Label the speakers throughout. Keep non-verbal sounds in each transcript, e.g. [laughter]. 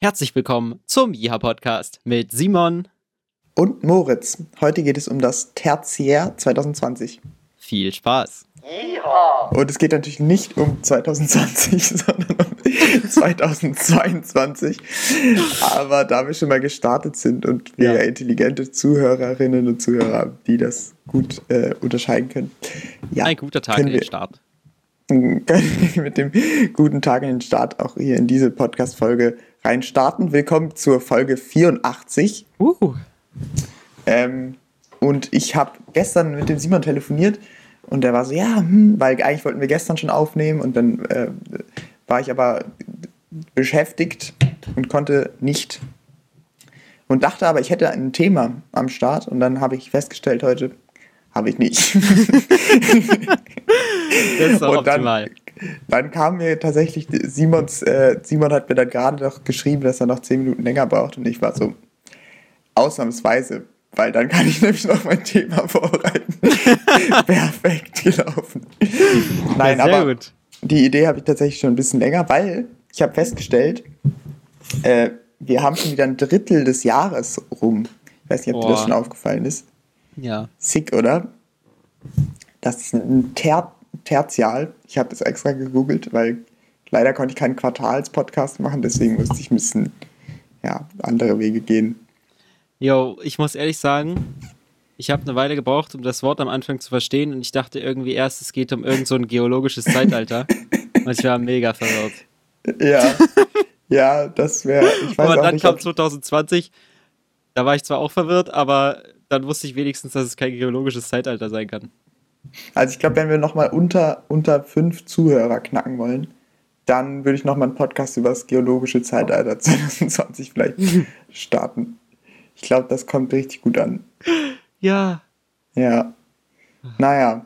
Speaker 1: Herzlich willkommen zum Jiha Podcast mit Simon
Speaker 2: und Moritz. Heute geht es um das Tertiär 2020.
Speaker 1: Viel Spaß.
Speaker 2: Jiha. Und es geht natürlich nicht um 2020, [laughs] sondern um [laughs] 2022. Aber da wir schon mal gestartet sind und wir ja. intelligente Zuhörerinnen und Zuhörer haben, die das gut äh, unterscheiden können.
Speaker 1: Ja, Ein guter Tag in den Start. [laughs]
Speaker 2: mit dem guten Tag in den Start auch hier in diese Podcast-Folge rein starten. Willkommen zur Folge 84. Uh. Ähm, und ich habe gestern mit dem Simon telefoniert und der war so, ja, hm, weil eigentlich wollten wir gestern schon aufnehmen und dann äh, war ich aber beschäftigt und konnte nicht. Und dachte aber, ich hätte ein Thema am Start und dann habe ich festgestellt heute, habe ich nicht. [laughs] das ist auch und optimal. Dann kam mir tatsächlich Simons, äh, Simon hat mir dann gerade noch geschrieben, dass er noch zehn Minuten länger braucht und ich war so ausnahmsweise, weil dann kann ich [laughs] nämlich noch mein Thema vorbereiten. [laughs] Perfekt gelaufen. Nein, ja, aber gut. die Idee habe ich tatsächlich schon ein bisschen länger, weil ich habe festgestellt, äh, wir haben schon wieder ein Drittel des Jahres rum. Ich weiß nicht, ob Boah. dir das schon aufgefallen ist.
Speaker 1: Ja.
Speaker 2: Sick, oder? Das ist ein Ter Tertial. Ich habe das extra gegoogelt, weil leider konnte ich keinen Quartals-Podcast machen, deswegen musste ich ein bisschen ja, andere Wege gehen.
Speaker 1: Jo, ich muss ehrlich sagen, ich habe eine Weile gebraucht, um das Wort am Anfang zu verstehen und ich dachte irgendwie erst, es geht um irgend so ein geologisches Zeitalter. [laughs] und ich war mega verwirrt.
Speaker 2: Ja, ja, das wäre.
Speaker 1: Aber dann nicht, kam 2020, da war ich zwar auch verwirrt, aber dann wusste ich wenigstens, dass es kein geologisches Zeitalter sein kann.
Speaker 2: Also ich glaube, wenn wir nochmal unter, unter fünf Zuhörer knacken wollen, dann würde ich nochmal einen Podcast über das geologische Zeitalter [laughs] 2020 vielleicht [laughs] starten. Ich glaube, das kommt richtig gut an.
Speaker 1: Ja.
Speaker 2: Ja. Naja.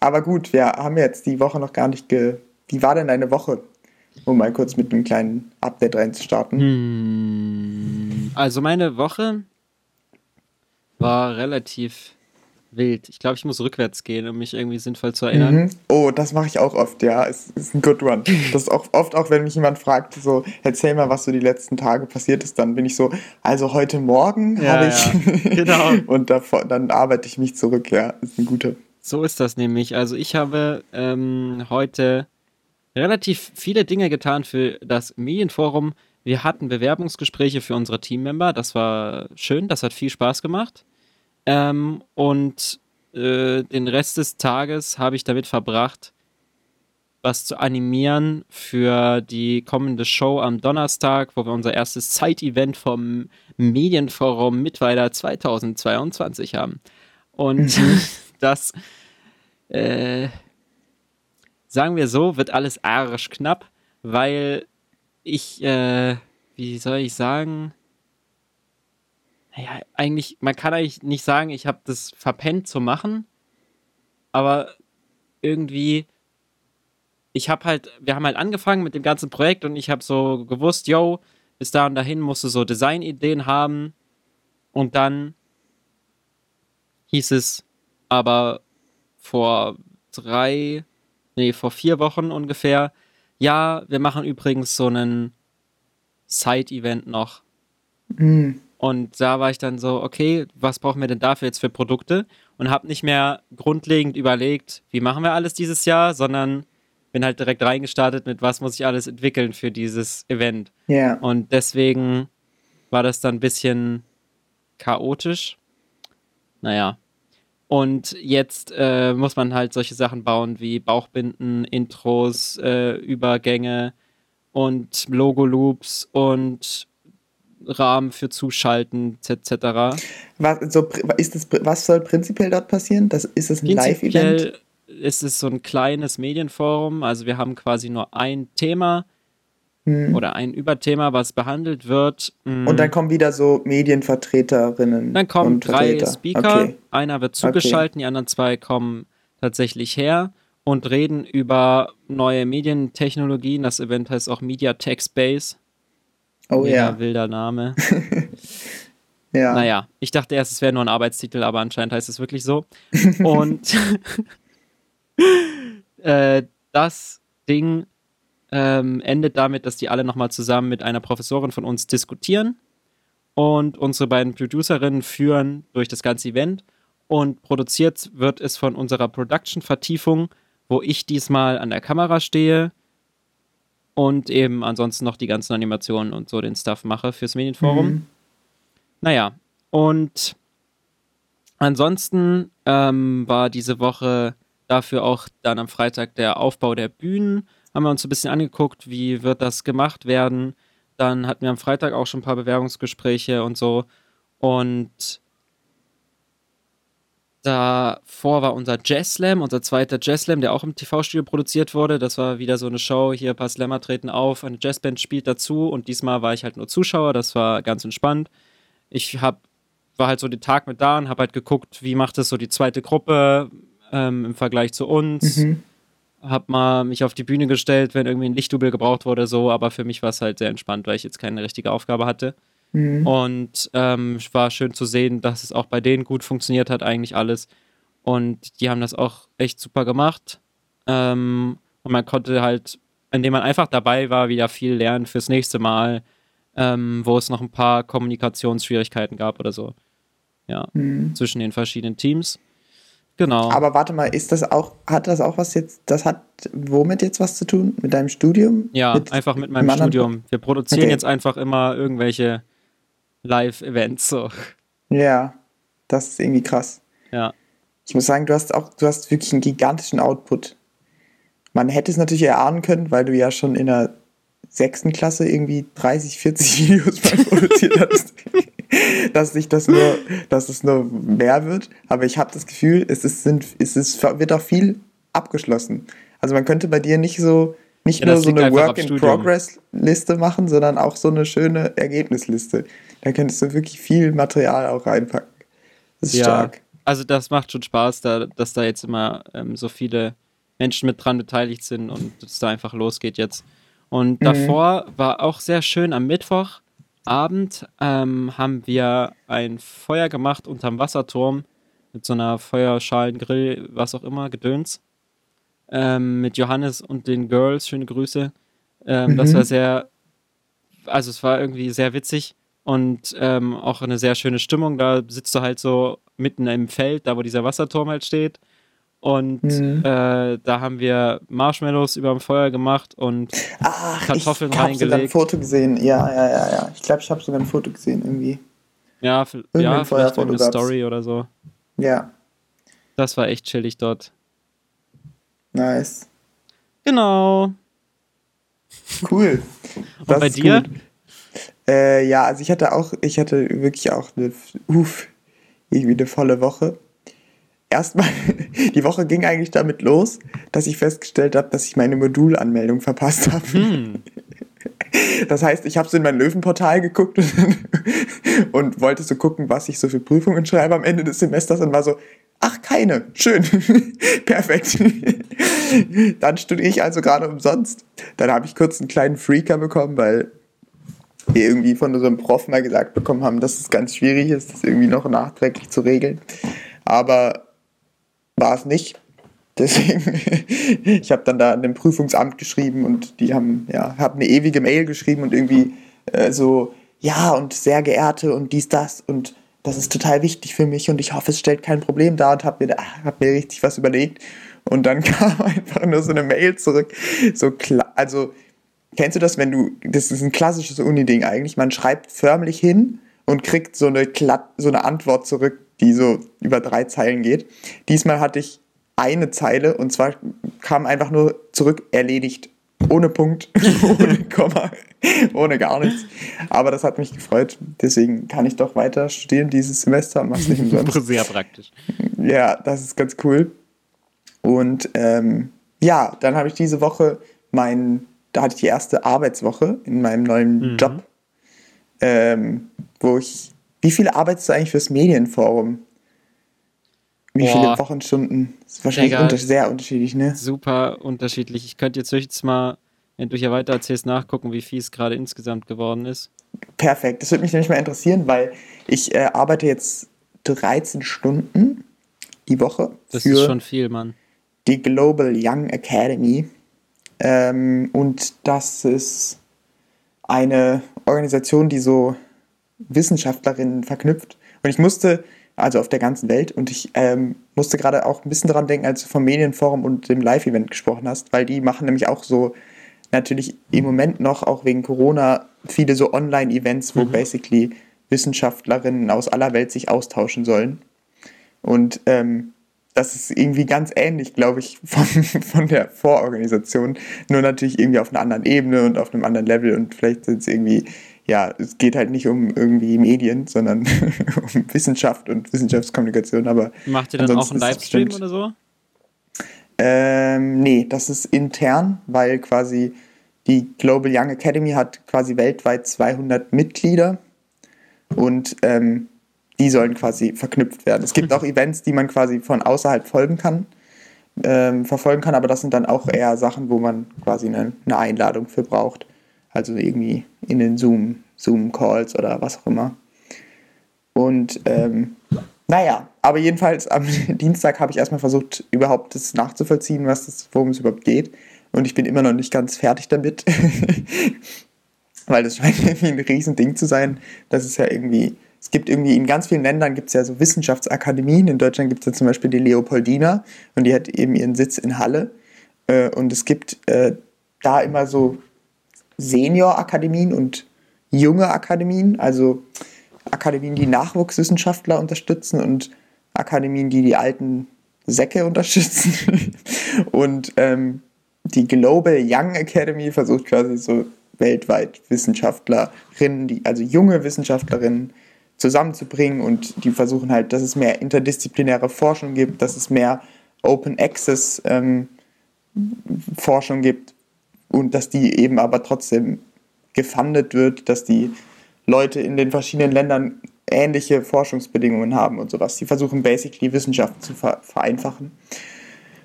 Speaker 2: Aber gut, wir haben jetzt die Woche noch gar nicht ge. Wie war denn deine Woche? Um mal kurz mit einem kleinen Update reinzustarten.
Speaker 1: Hm. Also meine Woche war relativ wild. Ich glaube, ich muss rückwärts gehen, um mich irgendwie sinnvoll zu erinnern. Mhm.
Speaker 2: Oh, das mache ich auch oft, ja. Es ist ein good one. Das ist auch oft, auch wenn mich jemand fragt, so, erzähl mal, was so die letzten Tage passiert ist, dann bin ich so, also heute Morgen ja, habe ich. Ja. [laughs] genau. [laughs] Und davor, dann arbeite ich mich zurück, ja. Ist ein guter.
Speaker 1: So ist das nämlich. Also ich habe ähm, heute relativ viele Dinge getan für das Medienforum. Wir hatten Bewerbungsgespräche für unsere Teammember. Das war schön, das hat viel Spaß gemacht. Ähm, und äh, den Rest des Tages habe ich damit verbracht, was zu animieren für die kommende Show am Donnerstag, wo wir unser erstes Zeit-Event vom Medienforum Mittweida 2022 haben. Und mhm. [laughs] das, äh, sagen wir so, wird alles arisch knapp, weil ich, äh, wie soll ich sagen, naja, eigentlich, man kann eigentlich nicht sagen, ich habe das verpennt zu machen, aber irgendwie, ich habe halt, wir haben halt angefangen mit dem ganzen Projekt und ich habe so gewusst, yo, bis da und dahin musst du so Designideen haben und dann hieß es aber vor drei, nee, vor vier Wochen ungefähr, ja, wir machen übrigens so einen Side-Event noch. Mhm. Und da war ich dann so, okay, was brauchen wir denn dafür jetzt für Produkte? Und habe nicht mehr grundlegend überlegt, wie machen wir alles dieses Jahr, sondern bin halt direkt reingestartet mit, was muss ich alles entwickeln für dieses Event.
Speaker 2: Ja. Yeah.
Speaker 1: Und deswegen war das dann ein bisschen chaotisch. Naja. Und jetzt äh, muss man halt solche Sachen bauen wie Bauchbinden, Intros, äh, Übergänge und Logo-Loops und Rahmen für Zuschalten etc.
Speaker 2: Was, so, ist das, was soll prinzipiell dort passieren? Das, ist es ein Live-Event?
Speaker 1: ist es so ein kleines Medienforum. Also wir haben quasi nur ein Thema hm. oder ein Überthema, was behandelt wird.
Speaker 2: Hm. Und dann kommen wieder so Medienvertreterinnen.
Speaker 1: Dann kommen drei. Speaker. Okay. Einer wird zugeschaltet, okay. die anderen zwei kommen tatsächlich her und reden über neue Medientechnologien. Das Event heißt auch Media Tech Space.
Speaker 2: Oh Mega ja.
Speaker 1: wilder Name. [laughs] ja. Naja, ich dachte erst, es wäre nur ein Arbeitstitel, aber anscheinend heißt es wirklich so. [laughs] Und [laughs] äh, das Ding ähm, endet damit, dass die alle nochmal zusammen mit einer Professorin von uns diskutieren und unsere beiden Producerinnen führen durch das ganze Event und produziert wird es von unserer Production-Vertiefung, wo ich diesmal an der Kamera stehe und eben ansonsten noch die ganzen Animationen und so den Stuff mache fürs Medienforum. Mhm. Naja, und ansonsten ähm, war diese Woche dafür auch dann am Freitag der Aufbau der Bühnen. Haben wir uns ein bisschen angeguckt, wie wird das gemacht werden. Dann hatten wir am Freitag auch schon ein paar Bewerbungsgespräche und so. Und davor war unser Jazz Slam, unser zweiter Jazz Slam, der auch im TV-Studio produziert wurde. Das war wieder so eine Show. Hier ein paar Slammer treten auf, eine Jazzband spielt dazu und diesmal war ich halt nur Zuschauer. Das war ganz entspannt. Ich hab, war halt so den Tag mit da und habe halt geguckt, wie macht es so die zweite Gruppe ähm, im Vergleich zu uns. Mhm. Hab mal mich auf die Bühne gestellt, wenn irgendwie ein Lichtdubel gebraucht wurde, so, aber für mich war es halt sehr entspannt, weil ich jetzt keine richtige Aufgabe hatte. Mhm. Und ähm, es war schön zu sehen, dass es auch bei denen gut funktioniert hat, eigentlich alles. Und die haben das auch echt super gemacht. Ähm, und man konnte halt, indem man einfach dabei war, wieder viel lernen fürs nächste Mal, ähm, wo es noch ein paar Kommunikationsschwierigkeiten gab oder so. Ja, mhm. zwischen den verschiedenen Teams. Genau.
Speaker 2: Aber warte mal, ist das auch, hat das auch was jetzt, das hat womit jetzt was zu tun? Mit deinem Studium?
Speaker 1: Ja,
Speaker 2: mit
Speaker 1: einfach mit meinem Studium. Wir produzieren okay. jetzt einfach immer irgendwelche Live-Events. So.
Speaker 2: Ja, das ist irgendwie krass.
Speaker 1: Ja.
Speaker 2: Ich muss sagen, du hast auch, du hast wirklich einen gigantischen Output. Man hätte es natürlich erahnen können, weil du ja schon in der sechsten Klasse irgendwie 30, 40 [laughs] Videos produziert hast, [laughs] dass sich das nur, dass es nur mehr wird. Aber ich habe das Gefühl, es ist, sind, es ist, wird auch viel abgeschlossen. Also man könnte bei dir nicht so nicht ja, nur so eine Work-in-Progress-Liste machen, sondern auch so eine schöne Ergebnisliste. Da könntest du wirklich viel Material auch reinpacken. Das ist ja, stark.
Speaker 1: Also das macht schon Spaß, da, dass da jetzt immer ähm, so viele Menschen mit dran beteiligt sind und es da einfach losgeht jetzt. Und mhm. davor war auch sehr schön am Mittwochabend ähm, haben wir ein Feuer gemacht unterm Wasserturm mit so einer Feuerschalen, was auch immer, Gedöns ähm, mit Johannes und den Girls. Schöne Grüße. Ähm, mhm. Das war sehr, also es war irgendwie sehr witzig und ähm, auch eine sehr schöne Stimmung. Da sitzt du halt so mitten im Feld, da wo dieser Wasserturm halt steht. Und mhm. äh, da haben wir Marshmallows über dem Feuer gemacht und
Speaker 2: Ach, Kartoffeln ich reingelegt. Ich habe ein Foto gesehen. Ja, ja, ja, ja. Ich glaube, ich habe sogar ein Foto gesehen irgendwie.
Speaker 1: Ja, ja vielleicht eine Story oder so.
Speaker 2: Ja.
Speaker 1: Das war echt chillig dort.
Speaker 2: Nice.
Speaker 1: Genau.
Speaker 2: Cool.
Speaker 1: Und das bei dir?
Speaker 2: Äh, ja, also ich hatte auch, ich hatte wirklich auch eine, uff, irgendwie eine volle Woche. Erstmal, [laughs] die Woche ging eigentlich damit los, dass ich festgestellt habe, dass ich meine Modulanmeldung verpasst habe. Hm. [laughs] Das heißt, ich habe so in mein Löwenportal geguckt [laughs] und wollte so gucken, was ich so für Prüfungen schreibe am Ende des Semesters und war so, ach, keine, schön, perfekt. Dann studiere ich also gerade umsonst. Dann habe ich kurz einen kleinen Freaker bekommen, weil wir irgendwie von unserem Prof mal gesagt bekommen haben, dass es ganz schwierig ist, das irgendwie noch nachträglich zu regeln. Aber war es nicht. [laughs] Deswegen, ich habe dann da an dem Prüfungsamt geschrieben und die haben, ja, haben eine ewige Mail geschrieben und irgendwie äh, so, ja, und sehr geehrte und dies, das und das ist total wichtig für mich und ich hoffe, es stellt kein Problem dar und habe mir, hab mir richtig was überlegt. Und dann [laughs] kam einfach nur so eine Mail zurück. So klar, also kennst du das, wenn du, das ist ein klassisches Uni-Ding eigentlich, man schreibt förmlich hin und kriegt so eine, so eine Antwort zurück, die so über drei Zeilen geht. Diesmal hatte ich eine Zeile und zwar kam einfach nur zurück erledigt. Ohne Punkt, [laughs] ohne Komma, ohne gar nichts. Aber das hat mich gefreut. Deswegen kann ich doch weiter studieren dieses Semester. Mach's nicht umsonst. [laughs]
Speaker 1: Sehr praktisch.
Speaker 2: Ja, das ist ganz cool. Und ähm, ja, dann habe ich diese Woche mein, da hatte ich die erste Arbeitswoche in meinem neuen mhm. Job, ähm, wo ich, wie viele arbeitest du eigentlich fürs Medienforum? Wie Boah. viele Wochenstunden? Das ist wahrscheinlich unter sehr unterschiedlich, ne?
Speaker 1: Super unterschiedlich. Ich könnte jetzt höchstens mal, wenn du hier weiter erzählst, nachgucken, wie viel es gerade insgesamt geworden ist.
Speaker 2: Perfekt. Das würde mich nämlich mal interessieren, weil ich äh, arbeite jetzt 13 Stunden die Woche.
Speaker 1: Das ist schon viel, Mann.
Speaker 2: Die Global Young Academy. Ähm, und das ist eine Organisation, die so Wissenschaftlerinnen verknüpft. Und ich musste, also auf der ganzen Welt, und ich ähm, musste gerade auch ein bisschen dran denken, als du vom Medienforum und dem Live-Event gesprochen hast, weil die machen nämlich auch so natürlich im Moment noch, auch wegen Corona, viele so Online-Events, wo mhm. basically Wissenschaftlerinnen aus aller Welt sich austauschen sollen. Und ähm, das ist irgendwie ganz ähnlich, glaube ich, [laughs] von, von der Vororganisation. Nur natürlich irgendwie auf einer anderen Ebene und auf einem anderen Level. Und vielleicht sind es irgendwie, ja, es geht halt nicht um irgendwie Medien, sondern [laughs] um Wissenschaft und Wissenschaftskommunikation. Aber
Speaker 1: Macht ihr dann auch einen Livestream oder so?
Speaker 2: Ähm, nee, das ist intern, weil quasi die Global Young Academy hat quasi weltweit 200 Mitglieder und ähm, die sollen quasi verknüpft werden. Es gibt mhm. auch Events, die man quasi von außerhalb folgen kann, ähm, verfolgen kann, aber das sind dann auch eher Sachen, wo man quasi eine, eine Einladung für braucht. Also irgendwie in den Zoom, Zoom-Calls oder was auch immer. Und ähm, naja, aber jedenfalls am [laughs] Dienstag habe ich erstmal versucht, überhaupt das nachzuvollziehen, was das, worum es überhaupt geht. Und ich bin immer noch nicht ganz fertig damit. [laughs] Weil das scheint [laughs] irgendwie ein Riesending zu sein. Das ist ja irgendwie es gibt irgendwie in ganz vielen Ländern gibt es ja so Wissenschaftsakademien. In Deutschland gibt es ja zum Beispiel die Leopoldina und die hat eben ihren Sitz in Halle. Äh, und es gibt äh, da immer so Seniorakademien und junge Akademien, also Akademien, die Nachwuchswissenschaftler unterstützen und Akademien, die die alten Säcke unterstützen. [laughs] und ähm, die Global Young Academy versucht quasi so weltweit Wissenschaftlerinnen, die, also junge Wissenschaftlerinnen, zusammenzubringen und die versuchen halt, dass es mehr interdisziplinäre Forschung gibt, dass es mehr Open Access ähm, Forschung gibt und dass die eben aber trotzdem gefundet wird, dass die Leute in den verschiedenen Ländern ähnliche Forschungsbedingungen haben und sowas. Die versuchen basically Wissenschaft zu vereinfachen.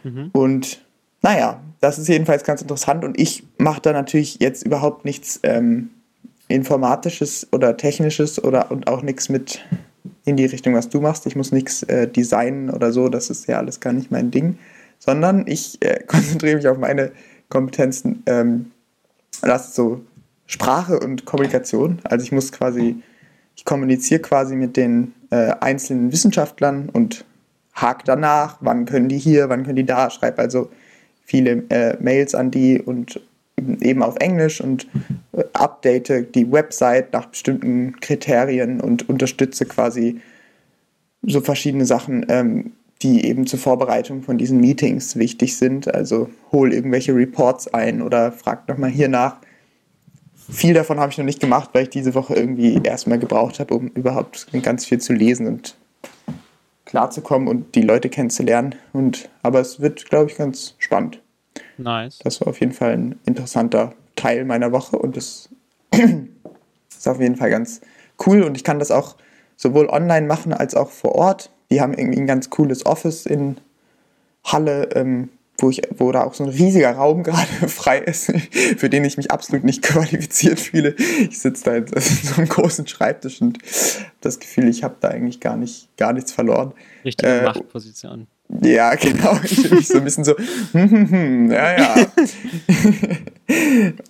Speaker 2: Mhm. Und naja, das ist jedenfalls ganz interessant und ich mache da natürlich jetzt überhaupt nichts ähm, Informatisches oder Technisches oder und auch nichts mit in die Richtung, was du machst. Ich muss nichts äh, designen oder so, das ist ja alles gar nicht mein Ding, sondern ich äh, [laughs] konzentriere mich auf meine Kompetenzen. Ähm, das ist so Sprache und Kommunikation. Also ich muss quasi, ich kommuniziere quasi mit den äh, einzelnen Wissenschaftlern und hake danach, wann können die hier, wann können die da, schreibe also viele äh, Mails an die und eben auf Englisch und äh, update die Website nach bestimmten Kriterien und unterstütze quasi so verschiedene Sachen, ähm, die eben zur Vorbereitung von diesen Meetings wichtig sind. Also hol irgendwelche Reports ein oder frag nochmal hier nach. Viel davon habe ich noch nicht gemacht, weil ich diese Woche irgendwie erstmal gebraucht habe, um überhaupt ganz viel zu lesen und klarzukommen und die Leute kennenzulernen. Und, aber es wird, glaube ich, ganz spannend.
Speaker 1: Nice.
Speaker 2: Das war auf jeden Fall ein interessanter Teil meiner Woche und das [clears throat] ist auf jeden Fall ganz cool und ich kann das auch sowohl online machen als auch vor Ort. Die haben irgendwie ein ganz cooles Office in Halle, ähm, wo, ich, wo da auch so ein riesiger Raum [laughs] gerade frei ist, für den ich mich absolut nicht [laughs] qualifiziert fühle. Ich sitze da in [laughs] so einem großen Schreibtisch und das Gefühl, ich habe da eigentlich gar, nicht, gar nichts verloren.
Speaker 1: Richtige äh, Machtposition.
Speaker 2: Ja, [laughs] genau. Ich so ein bisschen so, hm, hm, hm, ja, ja.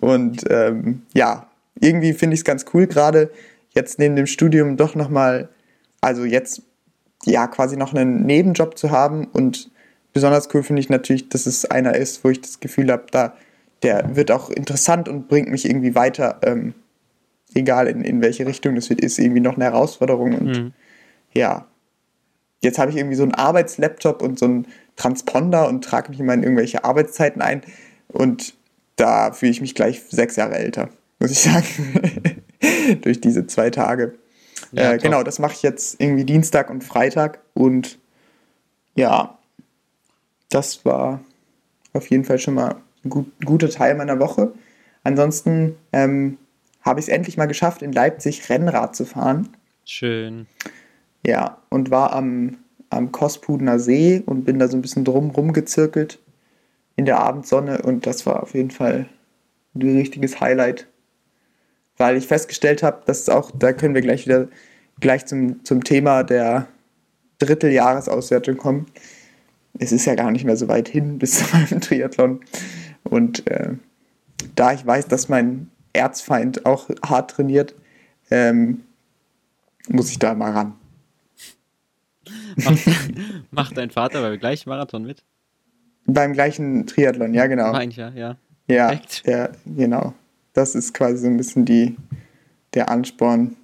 Speaker 2: [laughs] Und ähm, ja, irgendwie finde ich es ganz cool, gerade jetzt neben dem Studium doch nochmal, also jetzt ja quasi noch einen Nebenjob zu haben. Und besonders cool finde ich natürlich, dass es einer ist, wo ich das Gefühl habe, da der wird auch interessant und bringt mich irgendwie weiter, ähm, egal in, in welche Richtung das wird, ist irgendwie noch eine Herausforderung. Und mhm. ja, jetzt habe ich irgendwie so einen Arbeitslaptop und so einen Transponder und trage mich immer in irgendwelche Arbeitszeiten ein. Und da fühle ich mich gleich sechs Jahre älter, muss ich sagen. [laughs] Durch diese zwei Tage. Ja, äh, genau, das mache ich jetzt irgendwie Dienstag und Freitag. Und ja, das war auf jeden Fall schon mal ein gut, guter Teil meiner Woche. Ansonsten ähm, habe ich es endlich mal geschafft, in Leipzig Rennrad zu fahren.
Speaker 1: Schön.
Speaker 2: Ja, und war am, am Kospudener See und bin da so ein bisschen drum rumgezirkelt in der Abendsonne und das war auf jeden Fall ein richtiges Highlight, weil ich festgestellt habe, dass auch, da können wir gleich wieder gleich zum, zum Thema der Dritteljahresauswertung kommen. Es ist ja gar nicht mehr so weit hin bis [laughs] zu meinem Triathlon. Und äh, da ich weiß, dass mein Erzfeind auch hart trainiert, ähm, muss ich da mal ran.
Speaker 1: Macht, [laughs] macht dein Vater beim gleichen Marathon mit?
Speaker 2: Beim gleichen Triathlon, ja, genau.
Speaker 1: Mein ja, ja.
Speaker 2: Ja, ja, genau. Das ist quasi so ein bisschen die, der Ansporn.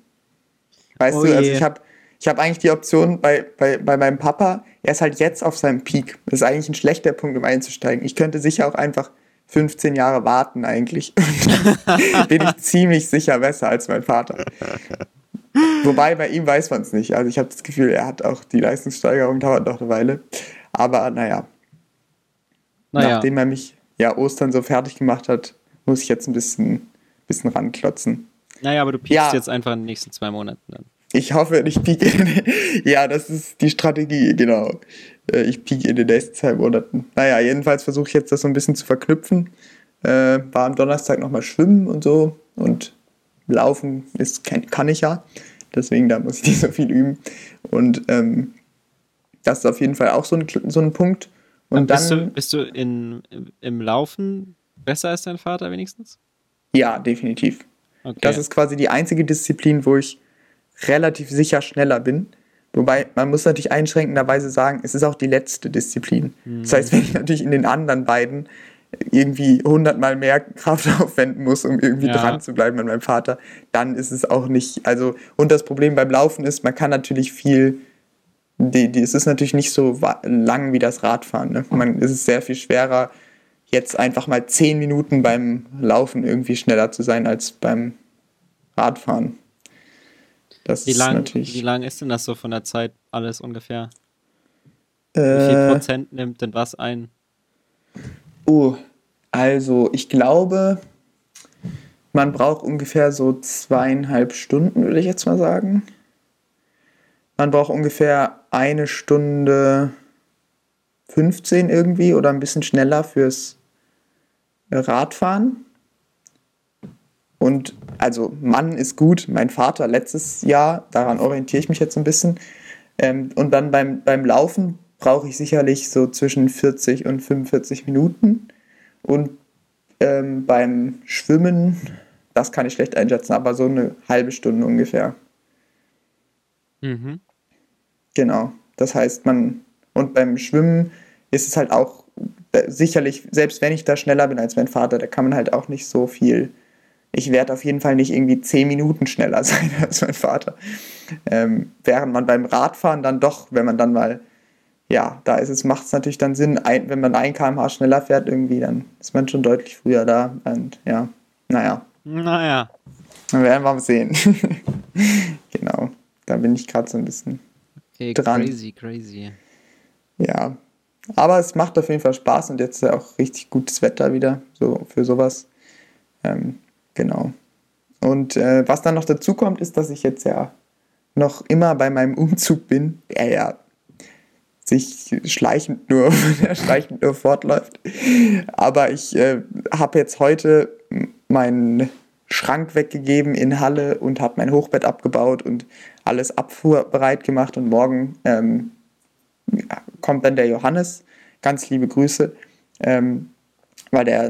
Speaker 2: Weißt oh du, also ich habe ich hab eigentlich die Option bei, bei, bei meinem Papa, er ist halt jetzt auf seinem Peak. Das ist eigentlich ein schlechter Punkt, um einzusteigen. Ich könnte sicher auch einfach 15 Jahre warten eigentlich. [laughs] bin ich ziemlich sicher besser als mein Vater. Wobei bei ihm weiß man es nicht. Also ich habe das Gefühl, er hat auch die Leistungssteigerung dauert noch eine Weile. Aber naja. naja. Nachdem er mich ja Ostern so fertig gemacht hat, muss ich jetzt ein bisschen, bisschen ranklotzen.
Speaker 1: Naja, aber du piekst ja. jetzt einfach in den nächsten zwei Monaten dann.
Speaker 2: Ich hoffe, ich pieke. [laughs] ja, das ist die Strategie, genau. Äh, ich pieke in den nächsten zwei Monaten. Naja, jedenfalls versuche ich jetzt das so ein bisschen zu verknüpfen. Äh, war am Donnerstag nochmal schwimmen und so. Und laufen ist, kann, kann ich ja. Deswegen, da muss ich nicht so viel üben. Und ähm, das ist auf jeden Fall auch so ein, so ein Punkt. Und
Speaker 1: bist dann, du, bist du in, im Laufen besser als dein Vater wenigstens?
Speaker 2: Ja, definitiv. Okay. Das ist quasi die einzige Disziplin, wo ich relativ sicher schneller bin. Wobei, man muss natürlich einschränkenderweise sagen, es ist auch die letzte Disziplin. Mhm. Das heißt, wenn ich natürlich in den anderen beiden irgendwie hundertmal mehr Kraft [laughs] aufwenden muss, um irgendwie ja. dran zu bleiben an meinem Vater, dann ist es auch nicht, also, und das Problem beim Laufen ist, man kann natürlich viel, die, die, es ist natürlich nicht so lang wie das Radfahren. Ne? Man, es ist sehr viel schwerer, jetzt einfach mal zehn Minuten beim Laufen irgendwie schneller zu sein als beim Radfahren.
Speaker 1: Das wie lang, natürlich. Wie lang ist denn das so von der Zeit alles ungefähr? Äh, wie viel Prozent nimmt denn was ein?
Speaker 2: Oh, also ich glaube, man braucht ungefähr so zweieinhalb Stunden, würde ich jetzt mal sagen. Man braucht ungefähr eine Stunde 15 irgendwie oder ein bisschen schneller fürs Radfahren. Und also Mann ist gut, mein Vater letztes Jahr, daran orientiere ich mich jetzt ein bisschen. Ähm, und dann beim, beim Laufen brauche ich sicherlich so zwischen 40 und 45 Minuten. Und ähm, beim Schwimmen, das kann ich schlecht einschätzen, aber so eine halbe Stunde ungefähr. Mhm. Genau. Das heißt, man, und beim Schwimmen ist es halt auch äh, sicherlich, selbst wenn ich da schneller bin als mein Vater, da kann man halt auch nicht so viel ich werde auf jeden Fall nicht irgendwie zehn Minuten schneller [laughs] sein als mein Vater. Ähm, während man beim Radfahren dann doch, wenn man dann mal, ja, da ist es, macht es natürlich dann Sinn, ein, wenn man ein kmh schneller fährt irgendwie, dann ist man schon deutlich früher da. Und ja, naja.
Speaker 1: Naja.
Speaker 2: Dann werden wir mal sehen. [laughs] genau, da bin ich gerade so ein bisschen okay, dran.
Speaker 1: Crazy, crazy.
Speaker 2: Ja, aber es macht auf jeden Fall Spaß und jetzt ist ja auch richtig gutes Wetter wieder so für sowas. Ähm, Genau. Und äh, was dann noch dazu kommt, ist, dass ich jetzt ja noch immer bei meinem Umzug bin, der ja sich schleichend nur, [laughs] schleichend nur fortläuft. Aber ich äh, habe jetzt heute meinen Schrank weggegeben in Halle und habe mein Hochbett abgebaut und alles abfuhrbereit gemacht. Und morgen ähm, kommt dann der Johannes. Ganz liebe Grüße. Ähm, weil der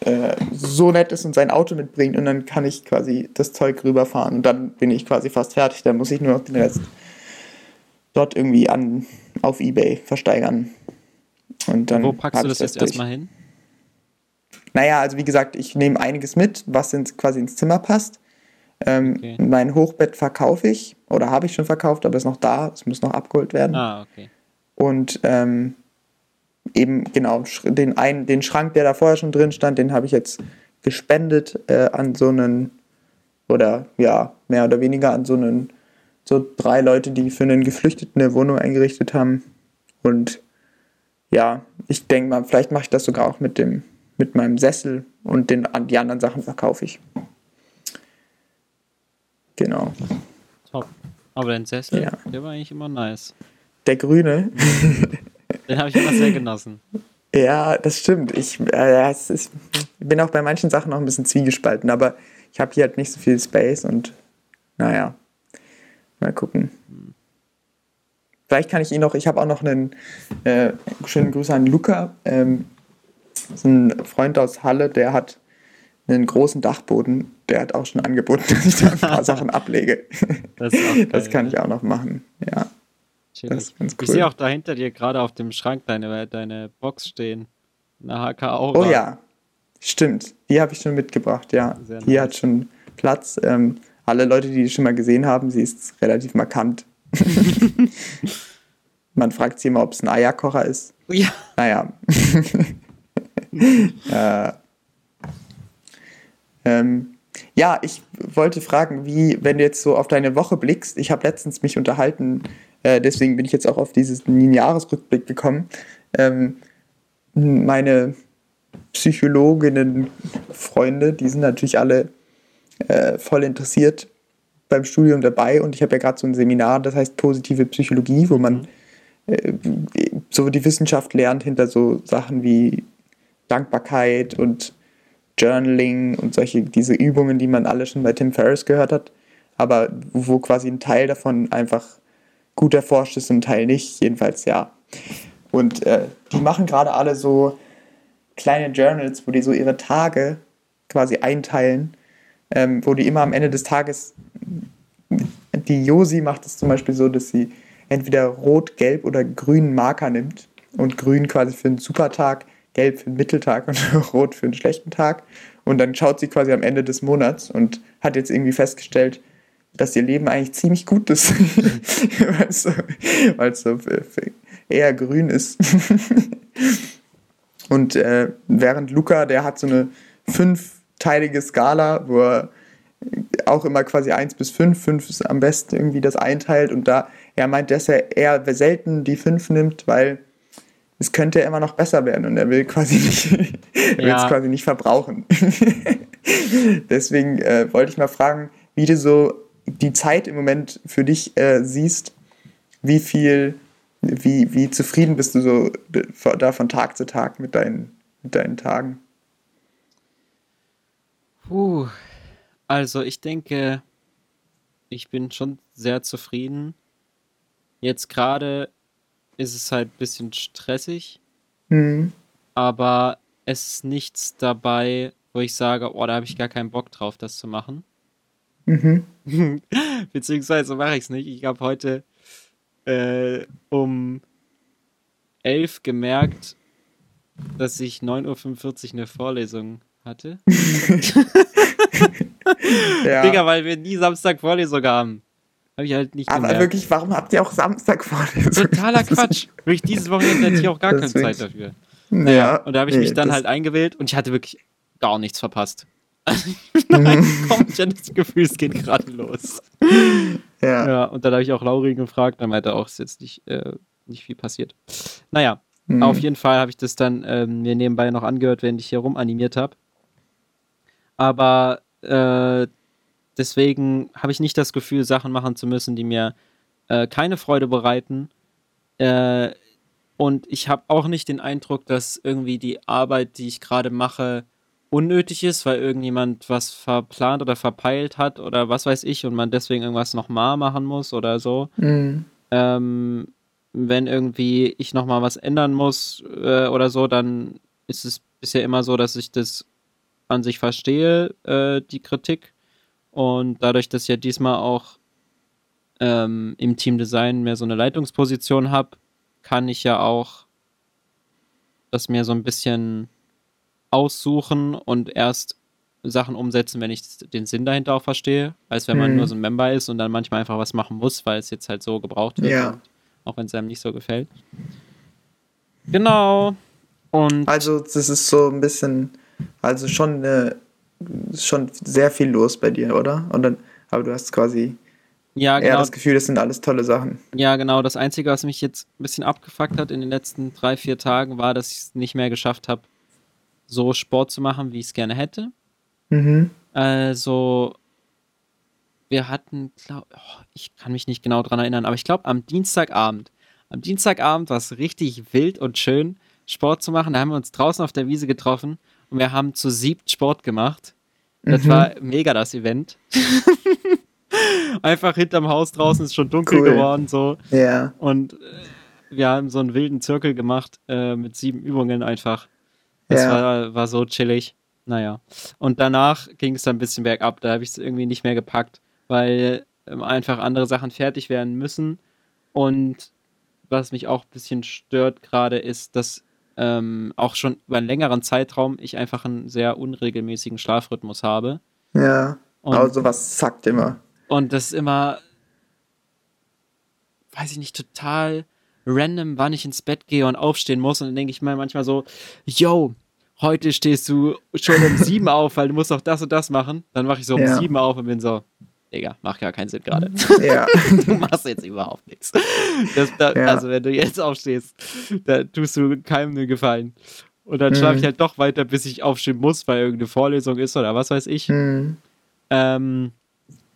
Speaker 2: äh, so nett ist und sein Auto mitbringt und dann kann ich quasi das Zeug rüberfahren und dann bin ich quasi fast fertig. Dann muss ich nur noch den Rest dort irgendwie an, auf Ebay versteigern. Und dann
Speaker 1: Wo packst du das, das jetzt erstmal hin?
Speaker 2: Naja, also wie gesagt, ich nehme einiges mit, was ins, quasi ins Zimmer passt. Ähm, okay. Mein Hochbett verkaufe ich oder habe ich schon verkauft, aber ist noch da. Es muss noch abgeholt werden.
Speaker 1: Ah, okay.
Speaker 2: Und ähm, eben genau den, einen, den Schrank, der da vorher schon drin stand, den habe ich jetzt gespendet äh, an so einen, oder ja, mehr oder weniger an so einen, so drei Leute, die für einen Geflüchteten eine Wohnung eingerichtet haben. Und ja, ich denke mal, vielleicht mache ich das sogar auch mit dem, mit meinem Sessel und den, die anderen Sachen verkaufe ich. Genau.
Speaker 1: Top. Aber dein Sessel, ja. der war eigentlich immer nice.
Speaker 2: Der grüne. [laughs]
Speaker 1: Den habe ich immer sehr genossen.
Speaker 2: Ja, das stimmt. Ich, äh, ist, bin auch bei manchen Sachen noch ein bisschen zwiegespalten, aber ich habe hier halt nicht so viel Space und naja, mal gucken. Vielleicht kann ich ihn noch, ich habe auch noch einen äh, schönen Gruß an Luca. Ähm, so ein Freund aus Halle, der hat einen großen Dachboden, der hat auch schon angeboten, [laughs] dass ich da ein paar Sachen ablege. Das, geil, das kann ich auch noch machen, ja.
Speaker 1: Cool. Ich sehe auch da hinter dir gerade auf dem Schrank deine, deine Box stehen. Eine HK Aura.
Speaker 2: Oh ja, stimmt. Die habe ich schon mitgebracht, ja. Sehr die nice. hat schon Platz. Ähm, alle Leute, die die schon mal gesehen haben, sie ist relativ markant. [laughs] Man fragt sich immer, ob es ein Eierkocher ist. Ja. Naja. [laughs] äh, ähm, ja, ich wollte fragen, wie, wenn du jetzt so auf deine Woche blickst, ich habe letztens mich unterhalten, äh, deswegen bin ich jetzt auch auf diesen Jahresrückblick gekommen. Ähm, meine Psychologinnen, Freunde, die sind natürlich alle äh, voll interessiert beim Studium dabei. Und ich habe ja gerade so ein Seminar, das heißt positive Psychologie, wo man äh, so die Wissenschaft lernt hinter so Sachen wie Dankbarkeit und Journaling und solche, diese Übungen, die man alle schon bei Tim Ferriss gehört hat, aber wo quasi ein Teil davon einfach gut erforscht ist und ein Teil nicht, jedenfalls ja. Und äh, die machen gerade alle so kleine Journals, wo die so ihre Tage quasi einteilen, ähm, wo die immer am Ende des Tages, die Josi macht es zum Beispiel so, dass sie entweder rot, gelb oder grünen Marker nimmt und grün quasi für einen Supertag, gelb für einen Mitteltag und [laughs] rot für einen schlechten Tag. Und dann schaut sie quasi am Ende des Monats und hat jetzt irgendwie festgestellt, dass ihr Leben eigentlich ziemlich gut ist, [laughs] weil es so, so eher grün ist. [laughs] und äh, während Luca, der hat so eine fünfteilige Skala, wo er auch immer quasi 1 bis 5, 5 ist am besten irgendwie das einteilt und da er meint, dass er eher selten die 5 nimmt, weil es könnte immer noch besser werden und er will quasi [laughs] nicht, er will es quasi nicht verbrauchen. [laughs] Deswegen äh, wollte ich mal fragen, wie du so die Zeit im Moment für dich äh, siehst, wie viel, wie, wie zufrieden bist du so da von Tag zu Tag mit deinen, mit deinen Tagen?
Speaker 1: Puh, also ich denke, ich bin schon sehr zufrieden. Jetzt gerade ist es halt ein bisschen stressig. Mhm. Aber es ist nichts dabei, wo ich sage, oh, da habe ich gar keinen Bock drauf, das zu machen. Mhm. [laughs] Beziehungsweise mache ich es nicht. Ich habe heute äh, um 11 gemerkt, dass ich 9.45 Uhr eine Vorlesung hatte. [laughs] ja. Digga, weil wir nie Samstag Vorlesung haben. Habe ich halt nicht
Speaker 2: Aber gemerkt. wirklich, warum habt ihr auch Samstag Vorlesungen?
Speaker 1: Totaler Quatsch. Wirklich, dieses Wochenende hätte ich auch gar keine Zeit dafür. Naja, und da habe ich nee, mich dann halt eingewählt und ich hatte wirklich gar nichts verpasst. Nein, kommt ja das Gefühl, es geht gerade los. Ja. ja. Und dann habe ich auch Lauri gefragt, dann meinte er auch, es ist jetzt nicht, äh, nicht viel passiert. Naja, mhm. auf jeden Fall habe ich das dann ähm, mir nebenbei noch angehört, während ich hier rumanimiert habe. Aber äh, deswegen habe ich nicht das Gefühl, Sachen machen zu müssen, die mir äh, keine Freude bereiten. Äh, und ich habe auch nicht den Eindruck, dass irgendwie die Arbeit, die ich gerade mache, unnötig ist, weil irgendjemand was verplant oder verpeilt hat oder was weiß ich und man deswegen irgendwas nochmal machen muss oder so. Mhm. Ähm, wenn irgendwie ich nochmal was ändern muss äh, oder so, dann ist es bisher immer so, dass ich das an sich verstehe, äh, die Kritik. Und dadurch, dass ich ja diesmal auch ähm, im Teamdesign mehr so eine Leitungsposition habe, kann ich ja auch das mir so ein bisschen aussuchen und erst Sachen umsetzen, wenn ich den Sinn dahinter auch verstehe, als wenn man hm. nur so ein Member ist und dann manchmal einfach was machen muss, weil es jetzt halt so gebraucht wird. Ja. Auch wenn es einem nicht so gefällt. Genau. Und
Speaker 2: also, das ist so ein bisschen, also schon eine schon sehr viel los bei dir, oder? Und dann, aber du hast quasi ja, genau. eher das Gefühl, das sind alles tolle Sachen.
Speaker 1: Ja, genau. Das Einzige, was mich jetzt ein bisschen abgefuckt hat in den letzten drei, vier Tagen, war, dass ich es nicht mehr geschafft habe, so Sport zu machen, wie ich es gerne hätte. Mhm. Also, wir hatten, glaub, oh, ich kann mich nicht genau dran erinnern, aber ich glaube, am Dienstagabend, am Dienstagabend war es richtig wild und schön, Sport zu machen. Da haben wir uns draußen auf der Wiese getroffen und wir haben zu siebt Sport gemacht. Das mhm. war mega das Event. [laughs] Einfach hinterm Haus draußen ist schon dunkel cool. geworden so. Ja. Und äh, wir haben so einen wilden Zirkel gemacht äh, mit sieben Übungen einfach. Das ja. war, war so chillig. Naja. Und danach ging es dann ein bisschen bergab. Da habe ich es irgendwie nicht mehr gepackt, weil ähm, einfach andere Sachen fertig werden müssen. Und was mich auch ein bisschen stört gerade ist, dass ähm, auch schon über einen längeren Zeitraum ich einfach einen sehr unregelmäßigen Schlafrhythmus habe.
Speaker 2: Ja. Und, aber sowas zackt immer.
Speaker 1: Und das ist immer, weiß ich nicht, total random, wann ich ins Bett gehe und aufstehen muss. Und dann denke ich mir manchmal so, yo, heute stehst du schon um [laughs] sieben auf, weil du musst auch das und das machen. Dann mache ich so um ja. sieben auf und bin so, Digga, macht ja keinen Sinn gerade. [laughs] Ja. du machst jetzt überhaupt nichts. Da, ja. Also wenn du jetzt aufstehst, da tust du keinem einen Gefallen. Und dann mhm. schlafe ich halt doch weiter, bis ich aufstehen muss, weil irgendeine Vorlesung ist oder was weiß ich. Mhm. Ähm,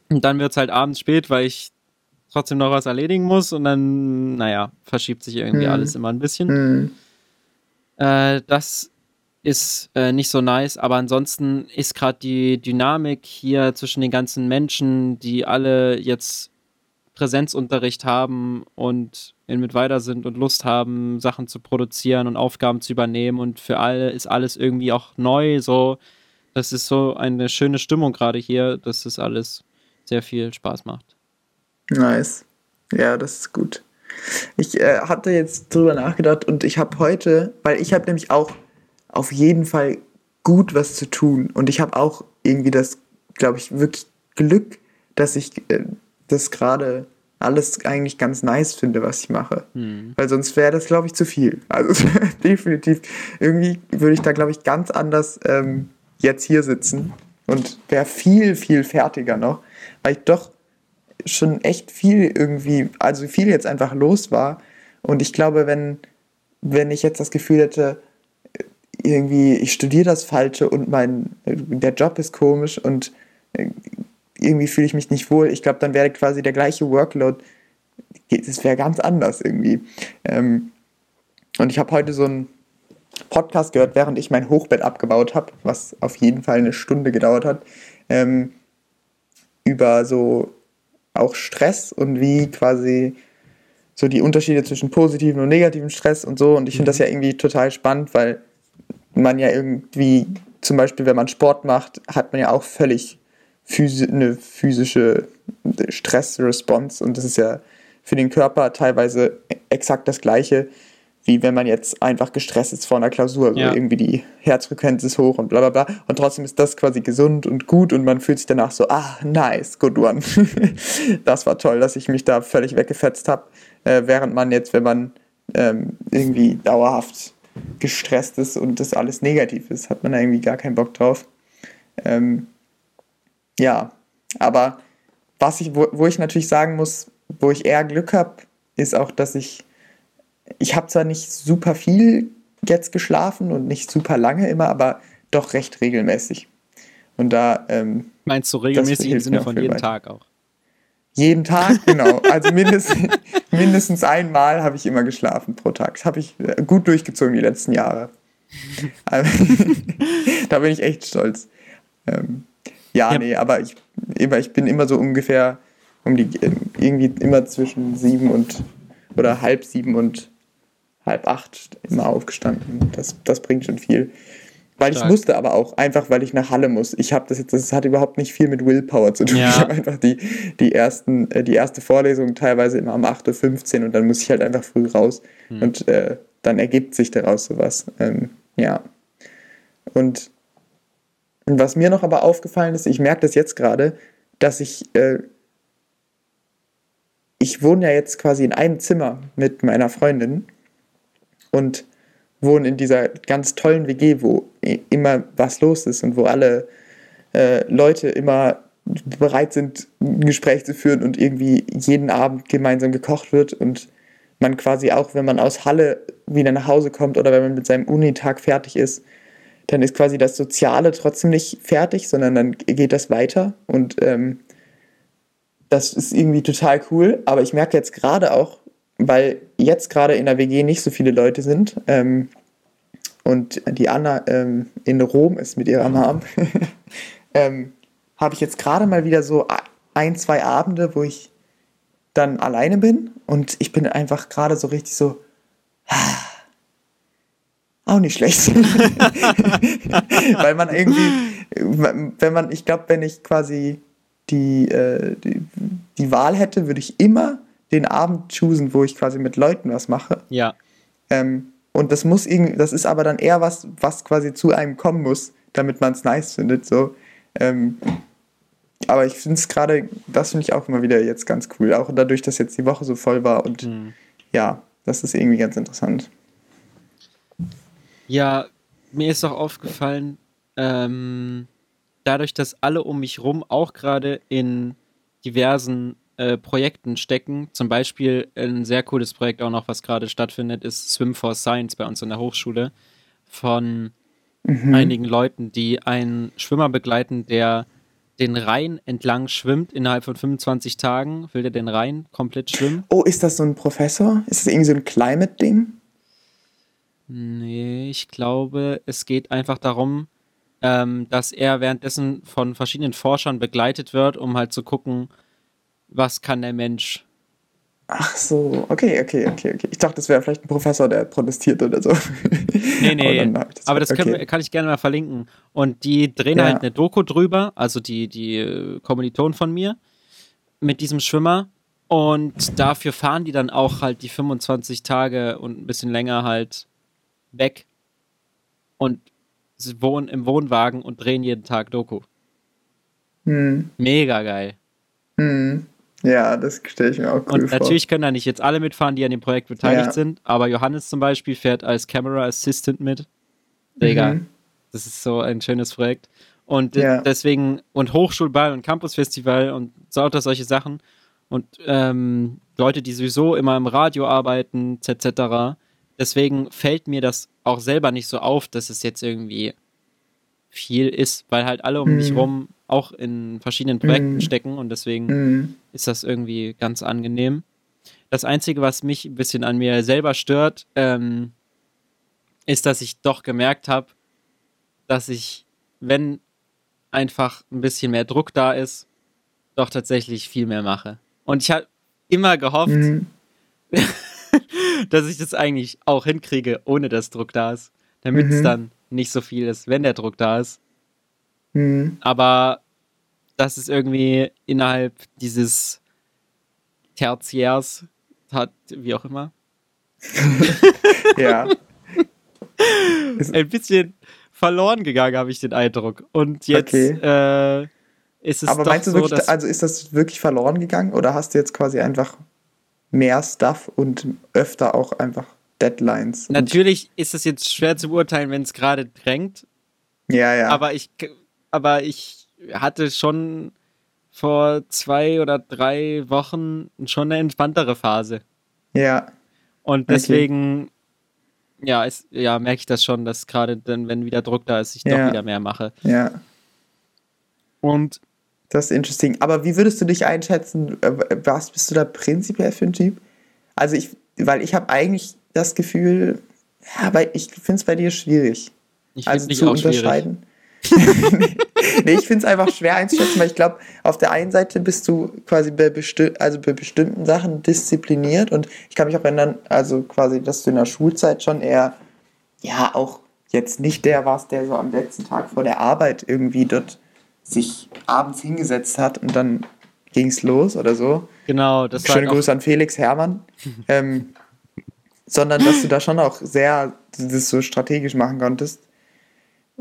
Speaker 1: und dann wird es halt abends spät, weil ich trotzdem noch was erledigen muss und dann, naja, verschiebt sich irgendwie mhm. alles immer ein bisschen. Mhm. Äh, das ist äh, nicht so nice, aber ansonsten ist gerade die Dynamik hier zwischen den ganzen Menschen, die alle jetzt Präsenzunterricht haben und mit weiter sind und Lust haben, Sachen zu produzieren und Aufgaben zu übernehmen und für alle ist alles irgendwie auch neu, so. Das ist so eine schöne Stimmung gerade hier, dass es alles sehr viel Spaß macht.
Speaker 2: Nice. Ja, das ist gut. Ich äh, hatte jetzt drüber nachgedacht und ich habe heute, weil ich habe nämlich auch auf jeden Fall gut was zu tun und ich habe auch irgendwie das, glaube ich, wirklich Glück, dass ich äh, das gerade alles eigentlich ganz nice finde, was ich mache. Hm. Weil sonst wäre das, glaube ich, zu viel. [laughs] Also [laughs] definitiv, irgendwie würde ich da, glaube ich, ganz anders ähm, jetzt hier sitzen und wäre viel, viel fertiger noch, weil ich doch schon echt viel irgendwie, also viel jetzt einfach los war. Und ich glaube, wenn, wenn ich jetzt das Gefühl hätte, irgendwie, ich studiere das Falsche und mein, der Job ist komisch und äh, irgendwie fühle ich mich nicht wohl, ich glaube, dann wäre quasi der gleiche Workload, das wäre ganz anders irgendwie. Ähm, und ich habe heute so einen Podcast gehört, während ich mein Hochbett abgebaut habe, was auf jeden Fall eine Stunde gedauert hat, ähm, über so auch Stress und wie quasi so die Unterschiede zwischen positiven und negativen Stress und so. Und ich finde das mhm. ja irgendwie total spannend, weil man ja irgendwie, zum Beispiel, wenn man Sport macht, hat man ja auch völlig physi eine physische Stressresponse und das ist ja für den Körper teilweise exakt das gleiche, wie wenn man jetzt einfach gestresst ist vor einer Klausur. Also ja. irgendwie die Herzfrequenz ist hoch und bla bla bla. Und trotzdem ist das quasi gesund und gut und man fühlt sich danach so, ah, nice, good one. [laughs] das war toll, dass ich mich da völlig weggefetzt habe. Äh, während man jetzt, wenn man ähm, irgendwie dauerhaft gestresst ist und das alles negativ ist, hat man da irgendwie gar keinen Bock drauf. Ähm, ja, aber was ich, wo, wo ich natürlich sagen muss, wo ich eher Glück habe, ist auch, dass ich ich habe zwar nicht super viel jetzt geschlafen und nicht super lange immer, aber doch recht regelmäßig. Und da. Ähm,
Speaker 1: Meinst du regelmäßig im Sinne von jeden weit. Tag auch?
Speaker 2: Jeden Tag, [laughs] genau. Also mindestens, mindestens einmal habe ich immer geschlafen pro Tag. Das habe ich äh, gut durchgezogen die letzten Jahre. [laughs] da bin ich echt stolz. Ähm, ja, ja, nee, aber ich, ich bin immer so ungefähr um die irgendwie immer zwischen sieben und oder halb sieben und halb acht immer aufgestanden. Das, das bringt schon viel. Weil Stark. ich musste aber auch, einfach weil ich nach Halle muss. Ich habe das jetzt, das hat überhaupt nicht viel mit Willpower zu tun. Ja. Ich habe einfach die, die, ersten, äh, die erste Vorlesung teilweise immer um 8.15 Uhr und dann muss ich halt einfach früh raus. Hm. Und äh, dann ergibt sich daraus sowas. Ähm, ja. Und was mir noch aber aufgefallen ist, ich merke das jetzt gerade, dass ich, äh, ich wohne ja jetzt quasi in einem Zimmer mit meiner Freundin und wohnen in dieser ganz tollen WG, wo immer was los ist und wo alle äh, Leute immer bereit sind, ein Gespräch zu führen und irgendwie jeden Abend gemeinsam gekocht wird und man quasi auch, wenn man aus Halle wieder nach Hause kommt oder wenn man mit seinem Unitag fertig ist, dann ist quasi das Soziale trotzdem nicht fertig, sondern dann geht das weiter und ähm, das ist irgendwie total cool. Aber ich merke jetzt gerade auch, weil jetzt gerade in der WG nicht so viele Leute sind ähm, und die Anna ähm, in Rom ist mit ihrer Mom, [laughs] ähm, habe ich jetzt gerade mal wieder so ein, zwei Abende, wo ich dann alleine bin und ich bin einfach gerade so richtig so, [sighs] auch nicht schlecht. [laughs] Weil man irgendwie, wenn man, ich glaube, wenn ich quasi die, äh, die, die, Wahl hätte, würde ich immer den Abend choosen, wo ich quasi mit Leuten was mache.
Speaker 1: Ja.
Speaker 2: Ähm, und das muss irgendwie, das ist aber dann eher was, was quasi zu einem kommen muss, damit man es nice findet. So. Ähm, aber ich finde es gerade, das finde ich auch immer wieder jetzt ganz cool. Auch dadurch, dass jetzt die Woche so voll war und mhm. ja, das ist irgendwie ganz interessant.
Speaker 1: Ja, mir ist auch aufgefallen, ähm, dadurch, dass alle um mich rum auch gerade in diversen äh, Projekten stecken, zum Beispiel ein sehr cooles Projekt auch noch, was gerade stattfindet, ist Swim for Science bei uns in der Hochschule von mhm. einigen Leuten, die einen Schwimmer begleiten, der den Rhein entlang schwimmt innerhalb von 25 Tagen. Will der den Rhein komplett schwimmen?
Speaker 2: Oh, ist das so ein Professor? Ist das irgendwie so ein Climate-Ding?
Speaker 1: Nee, ich glaube, es geht einfach darum, ähm, dass er währenddessen von verschiedenen Forschern begleitet wird, um halt zu gucken, was kann der Mensch
Speaker 2: Ach so, okay, okay, okay, okay. Ich dachte, das wäre vielleicht ein Professor, der protestiert oder so.
Speaker 1: Nee, [laughs] nee, aber, das, aber das okay. wir, kann ich gerne mal verlinken. Und die drehen ja. halt eine Doku drüber, also die, die äh, Kommilitonen von mir, mit diesem Schwimmer. Und dafür fahren die dann auch halt die 25 Tage und ein bisschen länger halt weg und wohnen im Wohnwagen und drehen jeden Tag Doku. Hm. Mega geil.
Speaker 2: Hm. Ja, das stelle ich mir auch
Speaker 1: cool Und vor. natürlich können da nicht jetzt alle mitfahren, die an dem Projekt beteiligt ja. sind, aber Johannes zum Beispiel fährt als Camera Assistant mit. Digga, mhm. das ist so ein schönes Projekt. Und ja. deswegen, und Hochschulball und Campusfestival und lauter solche Sachen. Und ähm, Leute, die sowieso immer im Radio arbeiten, etc. Deswegen fällt mir das auch selber nicht so auf, dass es jetzt irgendwie viel ist, weil halt alle um mhm. mich rum auch in verschiedenen Projekten mhm. stecken und deswegen mhm. Ist das irgendwie ganz angenehm. Das Einzige, was mich ein bisschen an mir selber stört, ähm, ist, dass ich doch gemerkt habe, dass ich, wenn einfach ein bisschen mehr Druck da ist, doch tatsächlich viel mehr mache. Und ich habe immer gehofft, mhm. [laughs] dass ich das eigentlich auch hinkriege, ohne dass Druck da ist, damit es mhm. dann nicht so viel ist, wenn der Druck da ist. Mhm. Aber das ist irgendwie innerhalb dieses Tertiärs hat, wie auch immer. [laughs]
Speaker 2: ja. [laughs]
Speaker 1: Ein bisschen verloren gegangen, habe ich den Eindruck. Und jetzt okay. äh, ist es.
Speaker 2: Aber meinst du so, wirklich, also ist das wirklich verloren gegangen oder hast du jetzt quasi einfach mehr Stuff und öfter auch einfach Deadlines?
Speaker 1: Natürlich ist es jetzt schwer zu beurteilen, wenn es gerade drängt.
Speaker 2: Ja, ja.
Speaker 1: Aber ich aber ich hatte schon vor zwei oder drei Wochen schon eine entspanntere Phase.
Speaker 2: Ja.
Speaker 1: Und deswegen, okay. ja, ist, ja, merke ich das schon, dass gerade dann, wenn wieder Druck da ist, ich ja. doch wieder mehr mache.
Speaker 2: Ja.
Speaker 1: Und
Speaker 2: das ist interesting. Aber wie würdest du dich einschätzen? Äh, was bist du da prinzipiell für ein Typ? Also ich, weil ich habe eigentlich das Gefühl, ja, aber ich finde es bei dir schwierig.
Speaker 1: Ich also zu unterscheiden. Schwierig. [laughs]
Speaker 2: nee, ich finde es einfach schwer einzuschätzen, weil ich glaube, auf der einen Seite bist du quasi bei, besti also bei bestimmten Sachen diszipliniert und ich kann mich auch erinnern, also quasi, dass du in der Schulzeit schon eher, ja, auch jetzt nicht der warst, der so am letzten Tag vor der Arbeit irgendwie dort sich abends hingesetzt hat und dann ging es los oder so.
Speaker 1: Genau, das
Speaker 2: war. Schöne Grüße an Felix Hermann. ähm, sondern dass du da schon auch sehr das so strategisch machen konntest.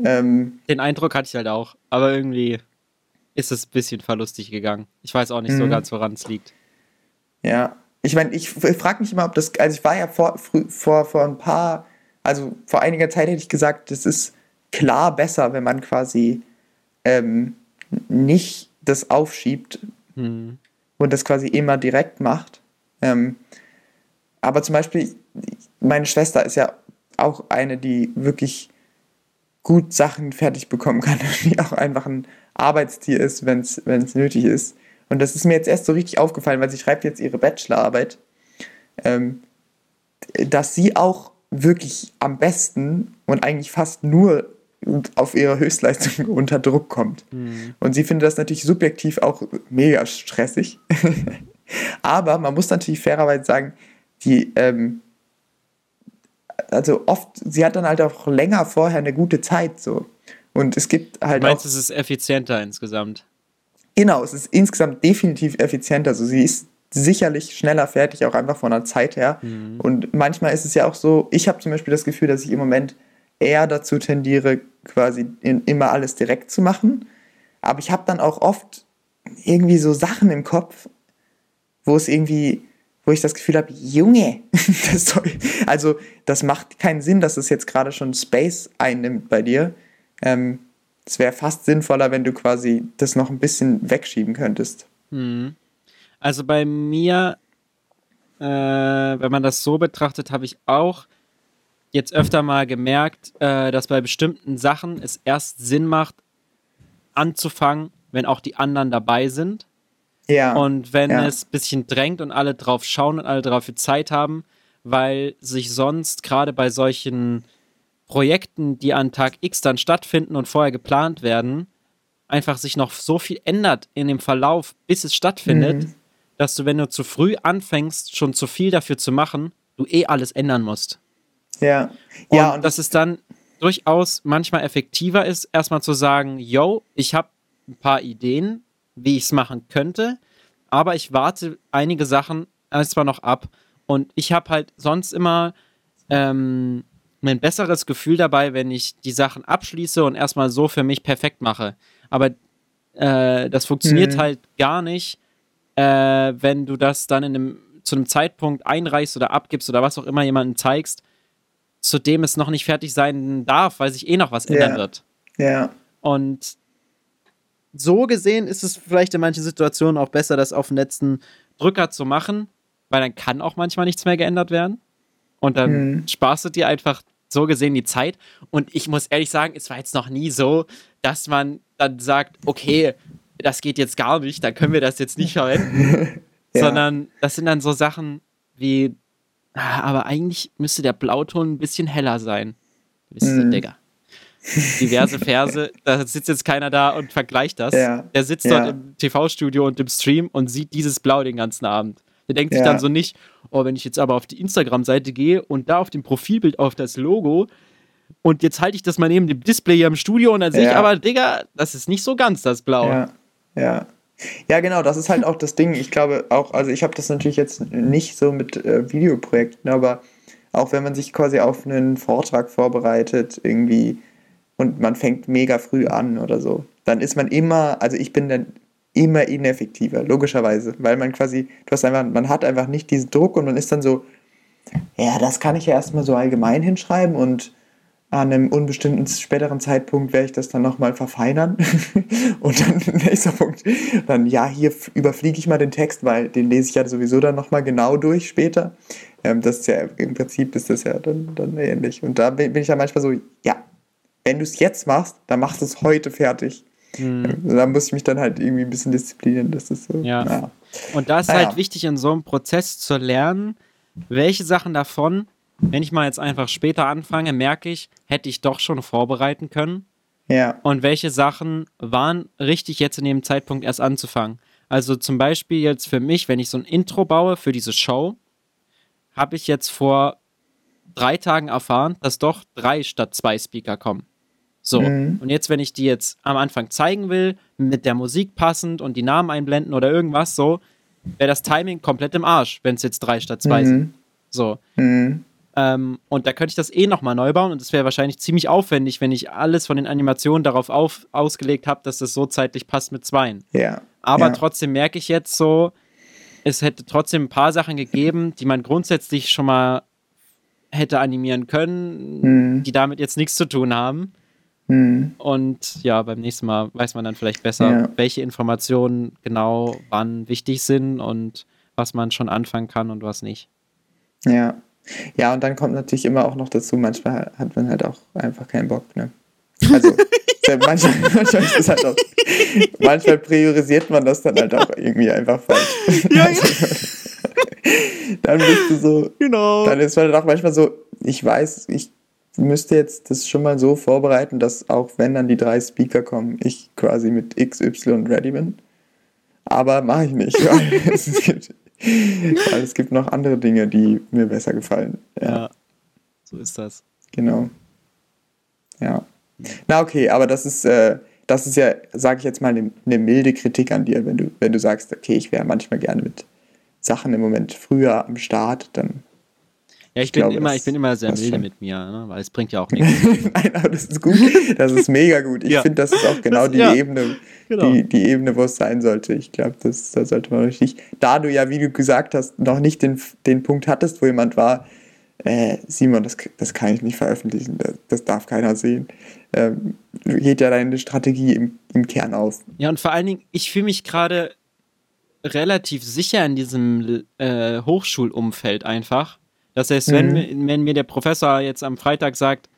Speaker 1: Ähm, Den Eindruck hatte ich halt auch, aber irgendwie ist es ein bisschen verlustig gegangen. Ich weiß auch nicht so mhm. ganz, woran es liegt.
Speaker 2: Ja, ich meine, ich frage mich immer, ob das, also ich war ja vor, vor, vor ein paar, also vor einiger Zeit hätte ich gesagt, das ist klar besser, wenn man quasi ähm, nicht das aufschiebt hm. und das quasi immer direkt macht. Ähm, aber zum Beispiel, meine Schwester ist ja auch eine, die wirklich gut Sachen fertig bekommen kann [laughs] und die auch einfach ein Arbeitstier ist, wenn es nötig ist. Und das ist mir jetzt erst so richtig aufgefallen, weil sie schreibt jetzt ihre Bachelorarbeit, ähm, dass sie auch wirklich am besten und eigentlich fast nur auf ihre Höchstleistung [laughs] unter Druck kommt. Mhm. Und sie findet das natürlich subjektiv auch mega stressig. [laughs] Aber man muss natürlich fairerweise sagen, die, ähm, also oft, sie hat dann halt auch länger vorher eine gute Zeit so. Und es gibt halt.
Speaker 1: Du meinst, auch, es ist effizienter insgesamt?
Speaker 2: Genau, es ist insgesamt definitiv effizienter. Also sie ist sicherlich schneller fertig, auch einfach von der Zeit her. Mhm. Und manchmal ist es ja auch so, ich habe zum Beispiel das Gefühl, dass ich im Moment eher dazu tendiere, quasi in, immer alles direkt zu machen. Aber ich habe dann auch oft irgendwie so Sachen im Kopf, wo es irgendwie, wo ich das Gefühl habe, Junge, [laughs] das soll, also das macht keinen Sinn, dass es jetzt gerade schon Space einnimmt bei dir. Ähm, es wäre fast sinnvoller, wenn du quasi das noch ein bisschen wegschieben könntest.
Speaker 1: Hm. Also bei mir, äh, wenn man das so betrachtet, habe ich auch jetzt öfter mal gemerkt, äh, dass bei bestimmten Sachen es erst Sinn macht, anzufangen, wenn auch die anderen dabei sind. Ja. Und wenn ja. es ein bisschen drängt und alle drauf schauen und alle dafür Zeit haben, weil sich sonst gerade bei solchen Projekten, die an Tag X dann stattfinden und vorher geplant werden, einfach sich noch so viel ändert in dem Verlauf, bis es stattfindet, mhm. dass du, wenn du zu früh anfängst, schon zu viel dafür zu machen, du eh alles ändern musst.
Speaker 2: Ja.
Speaker 1: Und
Speaker 2: ja,
Speaker 1: und dass es dann durchaus manchmal effektiver ist, erstmal zu sagen, yo, ich habe ein paar Ideen, wie ich es machen könnte, aber ich warte einige Sachen erstmal noch ab. Und ich habe halt sonst immer ähm, ein besseres Gefühl dabei, wenn ich die Sachen abschließe und erstmal so für mich perfekt mache. Aber äh, das funktioniert mhm. halt gar nicht, äh, wenn du das dann in einem, zu einem Zeitpunkt einreichst oder abgibst oder was auch immer jemandem zeigst, zu dem es noch nicht fertig sein darf, weil sich eh noch was ändern
Speaker 2: ja.
Speaker 1: wird.
Speaker 2: Ja.
Speaker 1: Und so gesehen ist es vielleicht in manchen Situationen auch besser, das auf den letzten Drücker zu machen, weil dann kann auch manchmal nichts mehr geändert werden. Und dann mhm. sparst du dir einfach so gesehen die Zeit. Und ich muss ehrlich sagen, es war jetzt noch nie so, dass man dann sagt, okay, das geht jetzt gar nicht, dann können wir das jetzt nicht verwenden. [laughs] ja. Sondern das sind dann so Sachen wie, ah, aber eigentlich müsste der Blauton ein bisschen heller sein. Du bist mhm. so, Digga diverse Verse. Da sitzt jetzt keiner da und vergleicht das. Ja. Der sitzt ja. dort im TV-Studio und im Stream und sieht dieses Blau den ganzen Abend. Der denkt ja. sich dann so nicht, oh, wenn ich jetzt aber auf die Instagram-Seite gehe und da auf dem Profilbild auf das Logo und jetzt halte ich das mal neben dem Display hier im Studio und dann sehe ich aber, Digga, das ist nicht so ganz das Blau.
Speaker 2: Ja, ja. Ja, genau, das ist halt auch das Ding. Ich glaube auch, also ich habe das natürlich jetzt nicht so mit äh, Videoprojekten, aber auch wenn man sich quasi auf einen Vortrag vorbereitet, irgendwie und man fängt mega früh an oder so, dann ist man immer, also ich bin dann immer ineffektiver, logischerweise, weil man quasi, du hast einfach, man hat einfach nicht diesen Druck und man ist dann so, ja, das kann ich ja erstmal so allgemein hinschreiben und an einem unbestimmten späteren Zeitpunkt werde ich das dann nochmal verfeinern. [laughs] und dann [laughs] nächster Punkt, dann ja, hier überfliege ich mal den Text, weil den lese ich ja sowieso dann nochmal genau durch später. Ähm, das ist ja im Prinzip ist das ja dann, dann ähnlich. Und da bin ich ja manchmal so, ja, wenn du es jetzt machst, dann machst du es heute fertig. Mhm. Da muss ich mich dann halt irgendwie ein bisschen disziplinieren. Das ist so.
Speaker 1: Ja. Naja. Und da ist naja. halt wichtig, in so einem Prozess zu lernen, welche Sachen davon, wenn ich mal jetzt einfach später anfange, merke ich, hätte ich doch schon vorbereiten können.
Speaker 2: Ja.
Speaker 1: Und welche Sachen waren richtig jetzt in dem Zeitpunkt erst anzufangen. Also zum Beispiel jetzt für mich, wenn ich so ein Intro baue für diese Show, habe ich jetzt vor drei Tagen erfahren, dass doch drei statt zwei Speaker kommen. So, mhm. und jetzt, wenn ich die jetzt am Anfang zeigen will, mit der Musik passend und die Namen einblenden oder irgendwas so, wäre das Timing komplett im Arsch, wenn es jetzt drei statt zwei mhm. sind. So.
Speaker 2: Mhm.
Speaker 1: Ähm, und da könnte ich das eh nochmal neu bauen und es wäre wahrscheinlich ziemlich aufwendig, wenn ich alles von den Animationen darauf auf, ausgelegt habe, dass das so zeitlich passt mit zweien.
Speaker 2: Ja.
Speaker 1: Aber
Speaker 2: ja.
Speaker 1: trotzdem merke ich jetzt so, es hätte trotzdem ein paar Sachen gegeben, die man grundsätzlich schon mal hätte animieren können, mhm. die damit jetzt nichts zu tun haben.
Speaker 2: Mhm.
Speaker 1: Und ja, beim nächsten Mal weiß man dann vielleicht besser, ja. welche Informationen genau wann wichtig sind und was man schon anfangen kann und was nicht.
Speaker 2: Ja. Ja, und dann kommt natürlich immer auch noch dazu, manchmal hat man halt auch einfach keinen Bock, ne? Also, [laughs] manchmal, manchmal ist es halt auch, manchmal priorisiert man das dann halt auch irgendwie einfach falsch. Ja, [laughs] ja. [laughs] dann bist du so,
Speaker 1: genau.
Speaker 2: dann ist man auch manchmal so, ich weiß, ich müsste jetzt das schon mal so vorbereiten, dass auch wenn dann die drei Speaker kommen, ich quasi mit XY ready bin. Aber mache ich nicht, [laughs] weil es, gibt, weil es gibt noch andere Dinge, die mir besser gefallen. Ja. ja.
Speaker 1: So ist das.
Speaker 2: Genau. Ja. Na okay, aber das ist, äh, das ist ja, sage ich jetzt mal, eine, eine milde Kritik an dir, wenn du, wenn du sagst, okay, ich wäre manchmal gerne mit Sachen im Moment früher am Start, dann
Speaker 1: ja, ich, bin, glaube, immer, ich bin immer sehr milde mit mir, ne? weil es bringt ja auch [laughs] nichts.
Speaker 2: Nein, aber das ist gut. Das ist mega gut. Ich ja. finde, das ist auch [laughs] genau das, die ja. Ebene, genau. die, die Ebene, wo es sein sollte. Ich glaube, das, da sollte man richtig. Da du ja, wie du gesagt hast, noch nicht den, den Punkt hattest, wo jemand war, äh, Simon, das, das kann ich nicht veröffentlichen, das, das darf keiner sehen. Ähm, geht ja deine Strategie im, im Kern auf.
Speaker 1: Ja, und vor allen Dingen, ich fühle mich gerade relativ sicher in diesem äh, Hochschulumfeld einfach das heißt, wenn, mhm. wenn mir der Professor jetzt am Freitag sagt,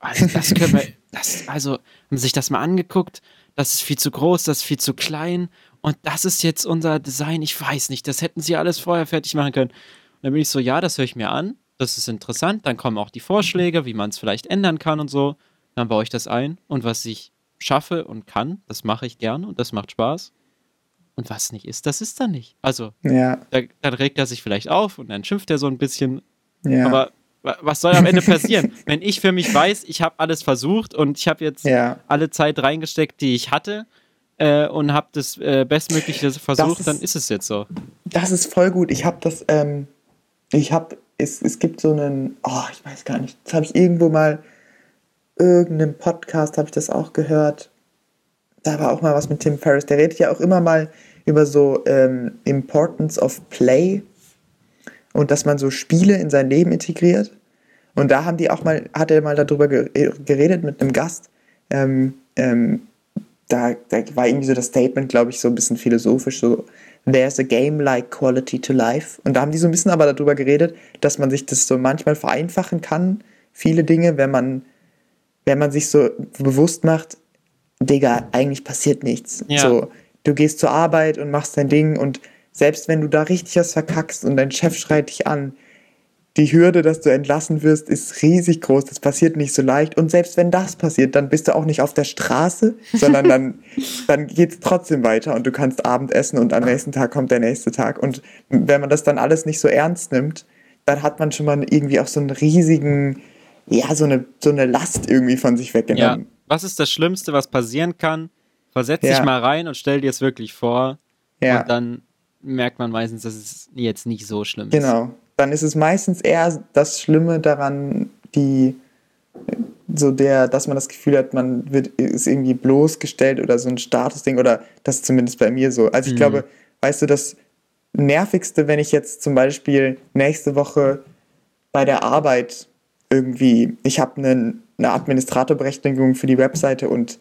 Speaker 1: also das können wir, das, also haben sich das mal angeguckt, das ist viel zu groß, das ist viel zu klein und das ist jetzt unser Design, ich weiß nicht, das hätten sie alles vorher fertig machen können. Und dann bin ich so, ja, das höre ich mir an, das ist interessant, dann kommen auch die Vorschläge, wie man es vielleicht ändern kann und so, dann baue ich das ein und was ich schaffe und kann, das mache ich gerne und das macht Spaß. Und was nicht ist, das ist dann nicht. Also,
Speaker 2: ja.
Speaker 1: da, dann regt er sich vielleicht auf und dann schimpft er so ein bisschen. Ja. Aber was soll am Ende passieren? [laughs] Wenn ich für mich weiß, ich habe alles versucht und ich habe jetzt ja. alle Zeit reingesteckt, die ich hatte äh, und habe das äh, Bestmögliche versucht, ist, dann ist es jetzt so.
Speaker 2: Das ist voll gut. Ich habe das, ähm, ich habe, es, es gibt so einen, oh, ich weiß gar nicht, das habe ich irgendwo mal, irgendeinem Podcast habe ich das auch gehört da war auch mal was mit Tim Ferriss. Der redet ja auch immer mal über so ähm, Importance of Play und dass man so Spiele in sein Leben integriert. Und da haben die auch mal, hat er mal darüber geredet mit einem Gast. Ähm, ähm, da, da war irgendwie so das Statement, glaube ich, so ein bisschen philosophisch, so There's a game-like quality to life. Und da haben die so ein bisschen aber darüber geredet, dass man sich das so manchmal vereinfachen kann, viele Dinge, wenn man, wenn man sich so bewusst macht, Digga, eigentlich passiert nichts. Ja. So, du gehst zur Arbeit und machst dein Ding und selbst wenn du da richtig was verkackst und dein Chef schreit dich an, die Hürde, dass du entlassen wirst, ist riesig groß. Das passiert nicht so leicht. Und selbst wenn das passiert, dann bist du auch nicht auf der Straße, [laughs] sondern dann, dann geht es trotzdem weiter und du kannst Abend essen und am nächsten Tag kommt der nächste Tag. Und wenn man das dann alles nicht so ernst nimmt, dann hat man schon mal irgendwie auch so einen riesigen, ja, so eine, so eine Last irgendwie von sich weggenommen. Ja
Speaker 1: was ist das Schlimmste, was passieren kann? Versetz ja. dich mal rein und stell dir es wirklich vor. Ja. Und dann merkt man meistens, dass es jetzt nicht so schlimm ist.
Speaker 2: Genau. Dann ist es meistens eher das Schlimme daran, die so der, dass man das Gefühl hat, man wird ist irgendwie bloßgestellt oder so ein Statusding oder das ist zumindest bei mir so. Also ich mhm. glaube, weißt du, das nervigste, wenn ich jetzt zum Beispiel nächste Woche bei der Arbeit irgendwie, ich habe einen eine Administratorberechtigung für die Webseite und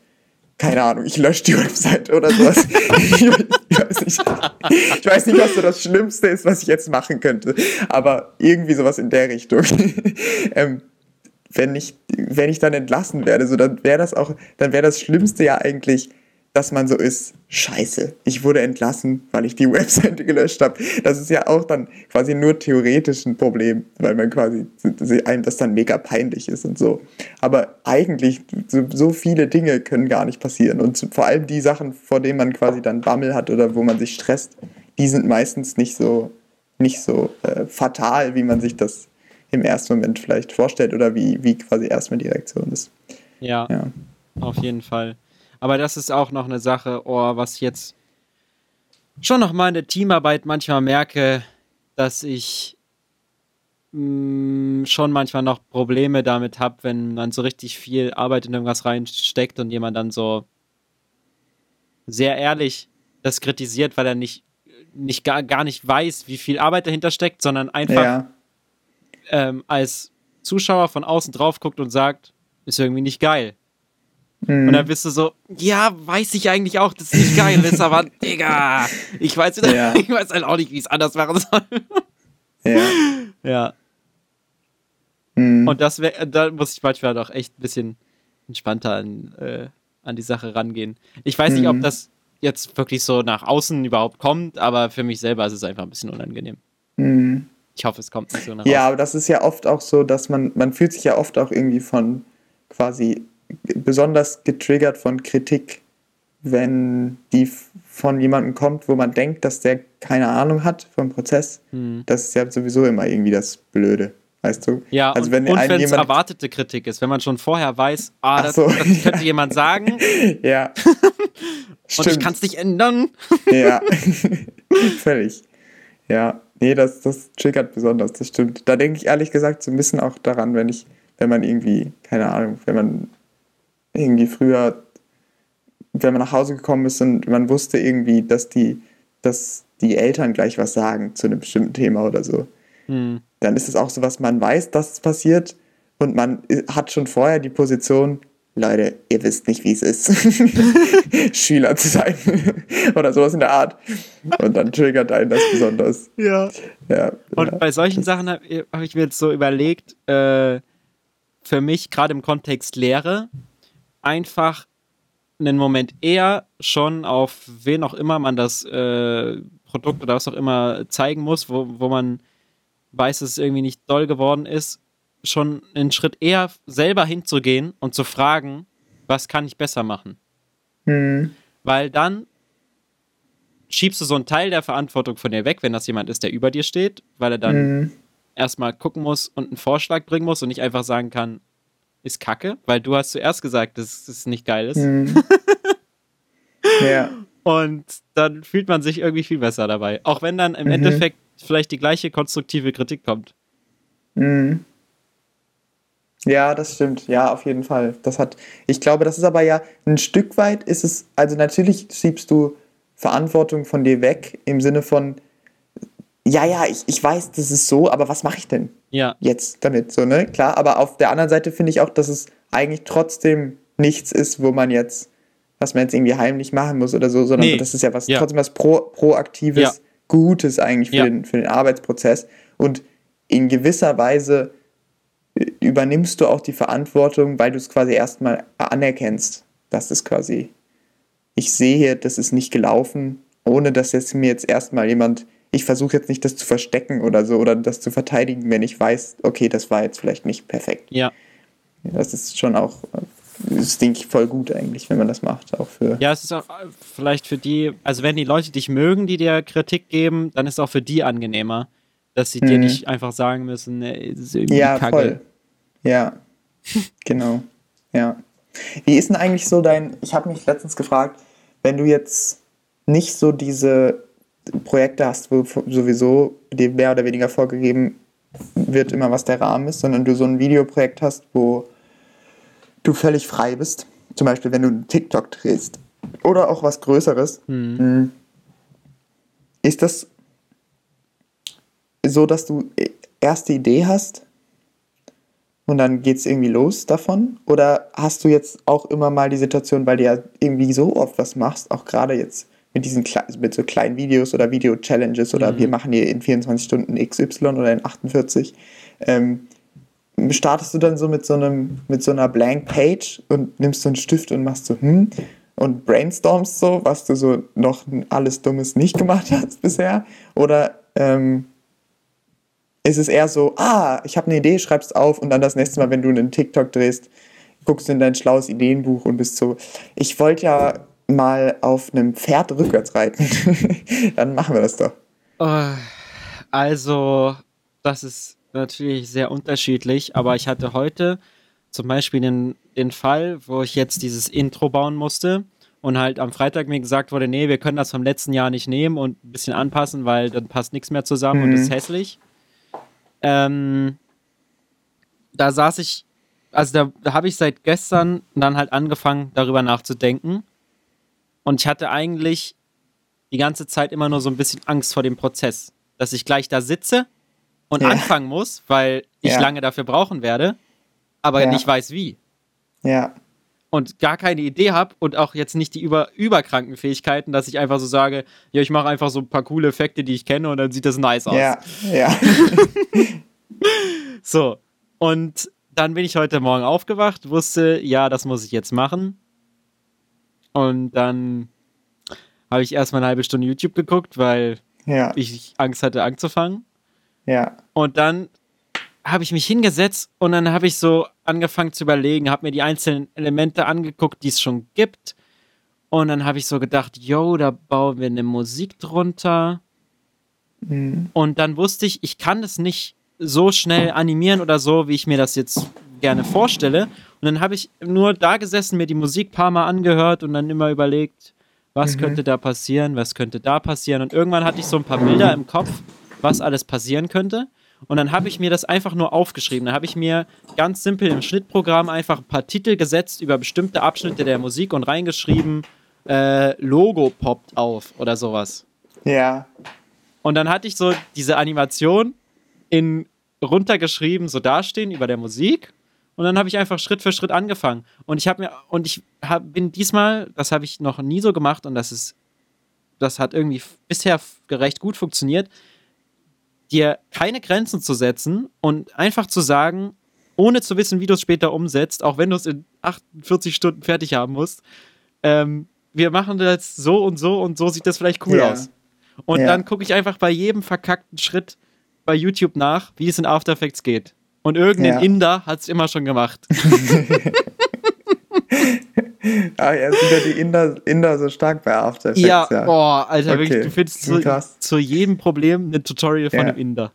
Speaker 2: keine Ahnung, ich lösche die Webseite oder sowas. [laughs] ich, weiß nicht, ich weiß nicht, was so das Schlimmste ist, was ich jetzt machen könnte, aber irgendwie sowas in der Richtung. [laughs] ähm, wenn ich, wenn ich dann entlassen werde, so dann wäre das auch, dann wäre das Schlimmste ja eigentlich, dass man so ist, scheiße, ich wurde entlassen, weil ich die [laughs] Webseite gelöscht habe. Das ist ja auch dann quasi nur theoretisch ein Problem, weil man quasi einem das dann mega peinlich ist und so. Aber eigentlich, so, so viele Dinge können gar nicht passieren. Und vor allem die Sachen, vor denen man quasi dann Bammel hat oder wo man sich stresst, die sind meistens nicht so, nicht so äh, fatal, wie man sich das im ersten Moment vielleicht vorstellt oder wie, wie quasi erstmal die Reaktion ist.
Speaker 1: Ja, ja. auf jeden Fall. Aber das ist auch noch eine Sache, oh, was ich jetzt schon noch mal in der Teamarbeit manchmal merke, dass ich mh, mm, schon manchmal noch Probleme damit habe, wenn man so richtig viel Arbeit in irgendwas reinsteckt und jemand dann so sehr ehrlich das kritisiert, weil er nicht, nicht gar, gar nicht weiß, wie viel Arbeit dahinter steckt, sondern einfach ja. ähm, als Zuschauer von außen drauf guckt und sagt, ist irgendwie nicht geil. Mhm. Und dann bist du so, ja, weiß ich eigentlich auch, dass es nicht geil ist, aber [laughs] Digga, ich weiß, ja. [laughs] ich weiß halt auch nicht, wie es anders machen soll.
Speaker 2: Ja. [laughs]
Speaker 1: Ja. Mhm. Und das wär, da muss ich manchmal doch echt ein bisschen entspannter an, äh, an die Sache rangehen. Ich weiß nicht, ob mhm. das jetzt wirklich so nach außen überhaupt kommt, aber für mich selber ist es einfach ein bisschen unangenehm.
Speaker 2: Mhm.
Speaker 1: Ich hoffe, es kommt nicht so nach
Speaker 2: außen. Ja, aber das ist ja oft auch so, dass man, man fühlt sich ja oft auch irgendwie von quasi besonders getriggert von Kritik, wenn die von jemandem kommt, wo man denkt, dass der keine Ahnung hat vom Prozess. Mhm. Das ist ja sowieso immer irgendwie das Blöde. weißt du?
Speaker 1: Ja,
Speaker 2: also
Speaker 1: und,
Speaker 2: wenn
Speaker 1: und wenn es erwartete Kritik ist, wenn man schon vorher weiß, ah, das,
Speaker 2: so.
Speaker 1: das könnte jemand [laughs] sagen
Speaker 2: Ja. [laughs]
Speaker 1: und ich kann es nicht ändern. [laughs]
Speaker 2: Ja, völlig. Ja, nee, das, das triggert besonders, das stimmt. Da denke ich ehrlich gesagt so ein bisschen auch daran, wenn ich, wenn man irgendwie, keine Ahnung, wenn man irgendwie früher, wenn man nach Hause gekommen ist und man wusste irgendwie, dass die, dass die Eltern gleich was sagen zu einem bestimmten Thema oder so,
Speaker 1: Hm.
Speaker 2: dann ist es auch so was, man weiß, dass es passiert und man hat schon vorher die Position, Leute, ihr wisst nicht, wie es ist, [laughs] [laughs] Schüler zu sein [laughs] oder sowas in der Art. Und dann triggert einen das besonders.
Speaker 1: Ja.
Speaker 2: Ja,
Speaker 1: Und
Speaker 2: ja.
Speaker 1: bei solchen Sachen habe hab ich mir jetzt so überlegt, äh, für mich gerade im Kontext Lehre, einfach einen Moment eher schon auf wen auch immer man das äh, Produkt oder was auch immer zeigen muss, wo, wo man weiß, dass es irgendwie nicht doll geworden ist, schon einen Schritt eher selber hinzugehen und zu fragen, was kann ich besser machen?
Speaker 2: Hm,
Speaker 1: Weil dann schiebst du so einen Teil der Verantwortung von dir weg, wenn das jemand ist, der über dir steht, weil er dann
Speaker 2: hm,
Speaker 1: erstmal gucken muss und einen Vorschlag bringen muss und nicht einfach sagen kann, ist kacke, weil du hast zuerst gesagt, dass es nicht geil ist.
Speaker 2: hm. [laughs] ja,
Speaker 1: Und dann fühlt man sich irgendwie viel besser dabei. Auch wenn dann im
Speaker 2: Mhm.
Speaker 1: Endeffekt vielleicht die gleiche konstruktive Kritik kommt.
Speaker 2: hm. Ja, das stimmt. Ja, auf jeden Fall. Das hat, ich glaube, das ist aber ja ein Stück weit ist es, also natürlich schiebst du Verantwortung von dir weg im Sinne von, ja, ja, ich, ich weiß, das ist so, aber was mache ich denn?
Speaker 1: Ja,
Speaker 2: jetzt damit, so, ne? Klar, aber auf der anderen Seite finde ich auch, dass es eigentlich trotzdem nichts ist, wo man jetzt, was man jetzt irgendwie heimlich machen muss oder so, sondern
Speaker 1: Nee.
Speaker 2: das ist ja was,
Speaker 1: Ja.
Speaker 2: trotzdem was Pro, Proaktives,
Speaker 1: Ja.
Speaker 2: Gutes eigentlich für,
Speaker 1: Ja.
Speaker 2: den, für den Arbeitsprozess. Und in gewisser Weise äh, übernimmst du auch die Verantwortung, weil du es quasi erstmal anerkennst, dass es quasi, ich sehe hier, das ist nicht gelaufen, ohne dass jetzt mir jetzt erstmal jemand, ich versuche jetzt nicht das zu verstecken oder so oder das zu verteidigen, wenn ich weiß, okay, das war jetzt vielleicht nicht perfekt.
Speaker 1: ja.
Speaker 2: Das ist schon auch, das denke ich voll gut eigentlich, wenn man das macht, auch für.
Speaker 1: Ja, es ist auch äh, vielleicht für die, also wenn die Leute dich mögen, die dir Kritik geben, dann ist es auch für die angenehmer, dass sie dir
Speaker 2: Mhm.
Speaker 1: nicht einfach sagen müssen, nee, es ist irgendwie
Speaker 2: Ja,
Speaker 1: kacke.
Speaker 2: voll. Ja, [laughs] genau. Ja. Wie ist denn eigentlich so dein, ich habe mich letztens gefragt, wenn du jetzt nicht so diese Projekte hast, wo sowieso dir mehr oder weniger vorgegeben wird, immer was der Rahmen ist, sondern du so ein Videoprojekt hast, wo du völlig frei bist, zum Beispiel wenn du einen TikTok drehst oder auch was Größeres,
Speaker 1: Hm.
Speaker 2: Mm. Ist das so, dass du erst die Idee hast und dann geht es irgendwie los davon? Oder hast du jetzt auch immer mal die Situation, weil du ja irgendwie so oft was machst, auch gerade jetzt mit diesen mit so kleinen Videos oder Video-Challenges oder
Speaker 1: Mhm.
Speaker 2: wir machen hier in 24 Stunden XY oder in 48, ähm, startest du dann so mit so einem mit so einer Blank Page und nimmst so einen Stift und machst so hm und brainstormst so, was du so noch alles Dummes nicht gemacht hast bisher? Oder ähm, ist es eher so, ah, ich habe eine Idee, schreibst auf und dann das nächste Mal, wenn du einen TikTok drehst, guckst du in dein schlaues Ideenbuch und bist so, ich wollte ja mal auf einem Pferd rückwärts reiten. [laughs] dann machen wir das doch.
Speaker 1: Oh, Also, das ist natürlich sehr unterschiedlich, aber ich hatte heute zum Beispiel den, den Fall, wo ich jetzt dieses Intro bauen musste und halt am Freitag mir gesagt wurde, nee, wir können das vom letzten Jahr nicht nehmen und ein bisschen anpassen, weil dann passt nichts mehr zusammen und
Speaker 2: Mhm.
Speaker 1: ist hässlich. Ähm, da saß ich, also da, da habe ich seit gestern dann halt angefangen, darüber nachzudenken. Und ich hatte eigentlich die ganze Zeit immer nur so ein bisschen Angst vor dem Prozess, dass ich gleich da sitze und
Speaker 2: Ja.
Speaker 1: anfangen muss, weil ich
Speaker 2: Ja.
Speaker 1: lange dafür brauchen werde, aber
Speaker 2: Ja.
Speaker 1: nicht weiß wie.
Speaker 2: Ja,
Speaker 1: Und gar keine Idee habe und auch jetzt nicht die über, überkranken Fähigkeiten, dass ich einfach so sage, ja, ich mache einfach so ein paar coole Effekte, die ich kenne und dann sieht das nice aus.
Speaker 2: ja, ja. [laughs]
Speaker 1: So, und dann bin ich heute Morgen aufgewacht, wusste, ja, das muss ich jetzt machen. Und dann habe ich erstmal eine halbe Stunde YouTube geguckt, weil
Speaker 2: ja,
Speaker 1: ich Angst hatte anzufangen.
Speaker 2: ja.
Speaker 1: Und dann habe ich mich hingesetzt und dann habe ich so angefangen zu überlegen, habe mir die einzelnen Elemente angeguckt, die es schon gibt. Und dann habe ich so gedacht, yo, da bauen wir eine Musik drunter.
Speaker 2: Mhm.
Speaker 1: Und dann wusste ich, ich kann es nicht so schnell animieren oder so, wie ich mir das jetzt gerne vorstelle. Und dann habe ich nur da gesessen, mir die Musik ein paar Mal angehört und dann immer überlegt, was mhm. könnte da passieren, was könnte da passieren. Und irgendwann hatte ich so ein paar Bilder im Kopf, was alles passieren könnte. Und dann habe ich mir das einfach nur aufgeschrieben. Dann habe ich mir ganz simpel im Schnittprogramm einfach ein paar Titel gesetzt über bestimmte Abschnitte der Musik und reingeschrieben, äh, Logo poppt auf oder sowas.
Speaker 2: Ja.
Speaker 1: Und dann hatte ich so diese Animation in runtergeschrieben, so dastehen über der Musik. Und dann habe ich einfach Schritt für Schritt angefangen. Und ich habe mir, und ich hab, bin diesmal, das habe ich noch nie so gemacht und das ist, das hat irgendwie bisher recht gut funktioniert, dir keine Grenzen zu setzen und einfach zu sagen, ohne zu wissen, wie du es später umsetzt, auch wenn du es in 48 Stunden fertig haben musst, ähm, wir machen das so und so und so sieht das vielleicht cool ja. aus. Und ja. dann gucke ich einfach bei jedem verkackten Schritt bei YouTube nach, wie es in After Effects geht. Und irgendein ja. Inder hat es immer schon gemacht. [laughs]
Speaker 2: ah, ja, sind ja die Inder, Inder so stark bei After Effects.
Speaker 1: Ja, ja. boah, Alter, okay. wirklich, du findest zu, zu, jedem Problem ein Tutorial von einem Inder.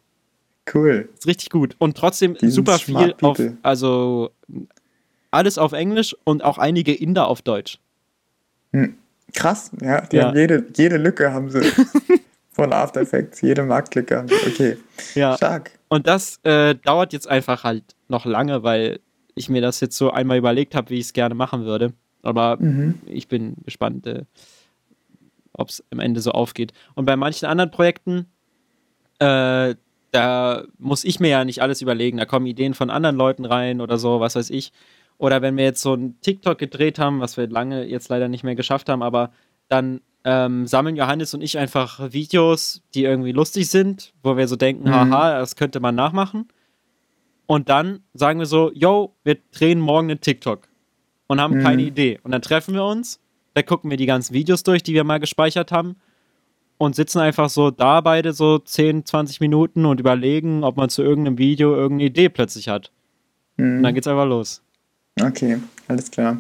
Speaker 2: Cool.
Speaker 1: Ist richtig gut. Und trotzdem die super viel auf, also alles auf Englisch und auch einige Inder auf Deutsch.
Speaker 2: Hm. Krass, ja, die haben jede, jede Lücke haben sie. [laughs] von After Effects, jede Marktlücke. Okay.
Speaker 1: Ja. Stark. Und das äh, dauert jetzt einfach halt noch lange, weil ich mir das jetzt so einmal überlegt habe, wie ich es gerne machen würde. Aber mhm. ich bin gespannt, äh, ob es am Ende so aufgeht. Und bei manchen anderen Projekten, äh, da muss ich mir ja nicht alles überlegen. Da kommen Ideen von anderen Leuten rein oder so, was weiß ich. Oder wenn wir jetzt so ein TikTok gedreht haben, was wir lange jetzt leider nicht mehr geschafft haben, aber dann ähm, sammeln Johannes und ich einfach Videos, die irgendwie lustig sind, wo wir so denken, mhm. haha, das könnte man nachmachen. Und dann sagen wir so, yo, wir drehen morgen einen TikTok und haben mhm. keine Idee. Und dann treffen wir uns, da gucken wir die ganzen Videos durch, die wir mal gespeichert haben und sitzen einfach so da beide so 10, 20 Minuten und überlegen, ob man zu irgendeinem Video irgendeine Idee plötzlich hat. Mhm. Und dann geht's einfach los.
Speaker 2: Okay, alles klar.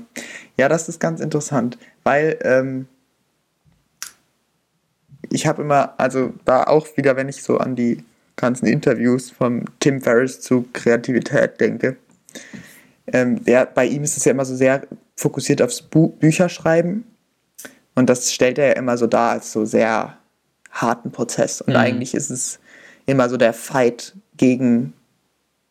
Speaker 2: Ja, das ist ganz interessant, weil ähm, ich habe immer, also da auch wieder, wenn ich so an die ganzen Interviews von Tim Ferriss zu Kreativität denke, ähm, der, bei ihm ist es ja immer so sehr fokussiert aufs Bu Bücherschreiben. Und das stellt er ja immer so dar als so sehr harten Prozess. Und mhm. eigentlich ist es immer so der Fight gegen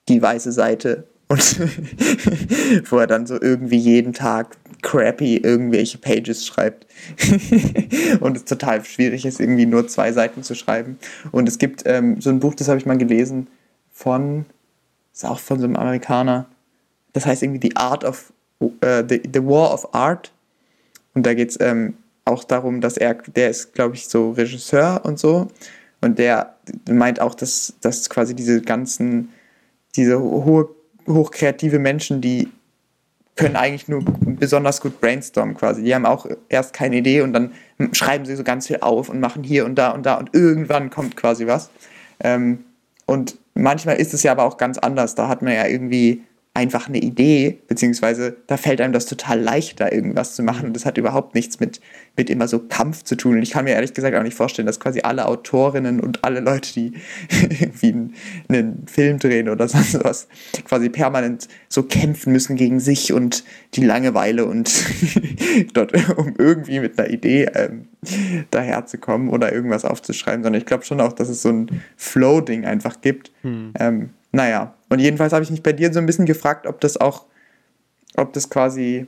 Speaker 2: die weiße Seite. Und [laughs] wo er dann so irgendwie jeden Tag crappy irgendwelche Pages schreibt. [laughs] und es total schwierig ist, irgendwie nur zwei Seiten zu schreiben. Und es gibt ähm, so ein Buch, das habe ich mal gelesen, von, ist auch von so einem Amerikaner. Das heißt irgendwie The Art of, uh, the, the War of Art. Und da geht es ähm, auch darum, dass er, der ist, glaube ich, so Regisseur und so. Und der meint auch, dass, dass quasi diese ganzen, diese hohe, hochkreative Menschen, die können eigentlich nur besonders gut brainstormen quasi. Die haben auch erst keine Idee und dann schreiben sie so ganz viel auf und machen hier und da und da und irgendwann kommt quasi was. Ähm, und manchmal ist es ja aber auch ganz anders. Da hat man ja irgendwie einfach eine Idee, beziehungsweise da fällt einem das total leicht, da irgendwas zu machen. Und das hat überhaupt nichts mit, mit immer so Kampf zu tun. Und ich kann mir ehrlich gesagt auch nicht vorstellen, dass quasi alle Autorinnen und alle Leute, die [laughs] irgendwie einen, einen Film drehen oder [laughs] sonst was, quasi permanent so kämpfen müssen gegen sich und die Langeweile und [laughs] dort, um irgendwie mit einer Idee ähm, daherzukommen oder irgendwas aufzuschreiben, sondern ich glaube schon auch, dass es so ein Flow-Ding einfach gibt. Hm. Ähm, naja, und jedenfalls habe ich mich bei dir so ein bisschen gefragt, ob das auch, ob das quasi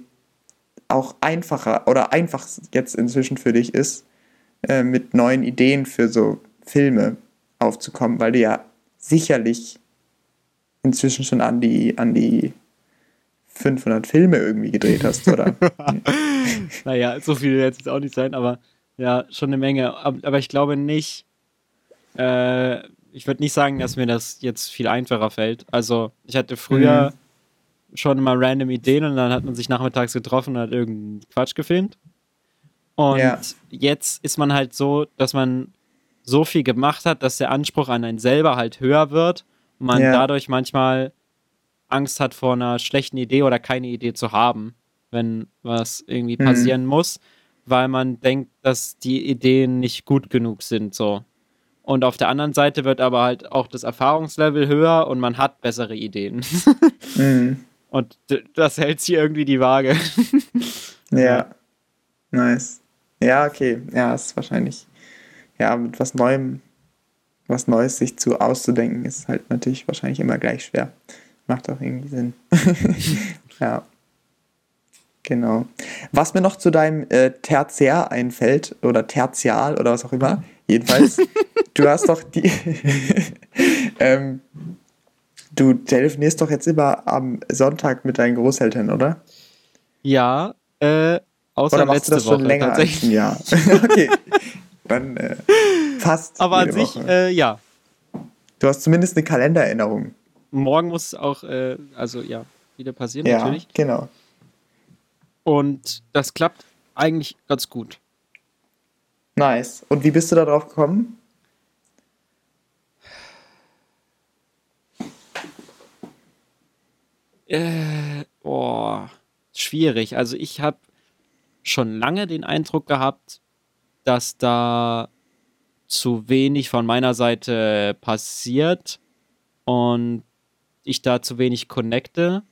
Speaker 2: auch einfacher oder einfach jetzt inzwischen für dich ist, äh, mit neuen Ideen für so Filme aufzukommen, weil du ja sicherlich inzwischen schon an die, an die 500 Filme irgendwie gedreht hast, oder? [laughs]
Speaker 1: naja, so viel wird es auch nicht sein, aber ja, schon eine Menge. Aber ich glaube nicht, äh, ich würde nicht sagen, dass mir das jetzt viel einfacher fällt. Also, ich hatte früher mhm. schon immer random Ideen und dann hat man sich nachmittags getroffen und hat irgendeinen Quatsch gefilmt. Und ja. jetzt ist man halt so, dass man so viel gemacht hat, dass der Anspruch an einen selber halt höher wird und man ja. dadurch manchmal Angst hat vor einer schlechten Idee oder keine Idee zu haben, wenn was irgendwie mhm. passieren muss, weil man denkt, dass die Ideen nicht gut genug sind, so. Und auf der anderen Seite wird aber halt auch das Erfahrungslevel höher und man hat bessere Ideen. [laughs] mhm. Und das hält sich irgendwie die Waage. [laughs]
Speaker 2: ja. Nice. Ja, okay. Ja, ist wahrscheinlich. Ja, mit was Neuem, was Neues sich zu auszudenken, ist halt natürlich wahrscheinlich immer gleich schwer. Macht auch irgendwie Sinn. [laughs] ja. Genau. Was mir noch zu deinem äh, Tertiär einfällt, oder Tertial oder was auch immer, jedenfalls, [laughs] du hast doch die. [laughs] ähm, du telefonierst doch jetzt immer am Sonntag mit deinen Großeltern, oder?
Speaker 1: Ja, äh, außer oder machst letzte du das schon Woche, länger als ein Jahr? [laughs] okay. Dann äh, fast.
Speaker 2: Aber an sich, äh, ja. Du hast zumindest eine Kalendererinnerung.
Speaker 1: Morgen muss auch, äh, also ja, wieder passieren
Speaker 2: ja, natürlich. Genau.
Speaker 1: Und das klappt eigentlich ganz gut.
Speaker 2: Nice. Und wie bist du da drauf gekommen?
Speaker 1: Äh, oh, schwierig. Also ich habe schon lange den Eindruck gehabt, dass da zu wenig von meiner Seite passiert und ich da zu wenig connecte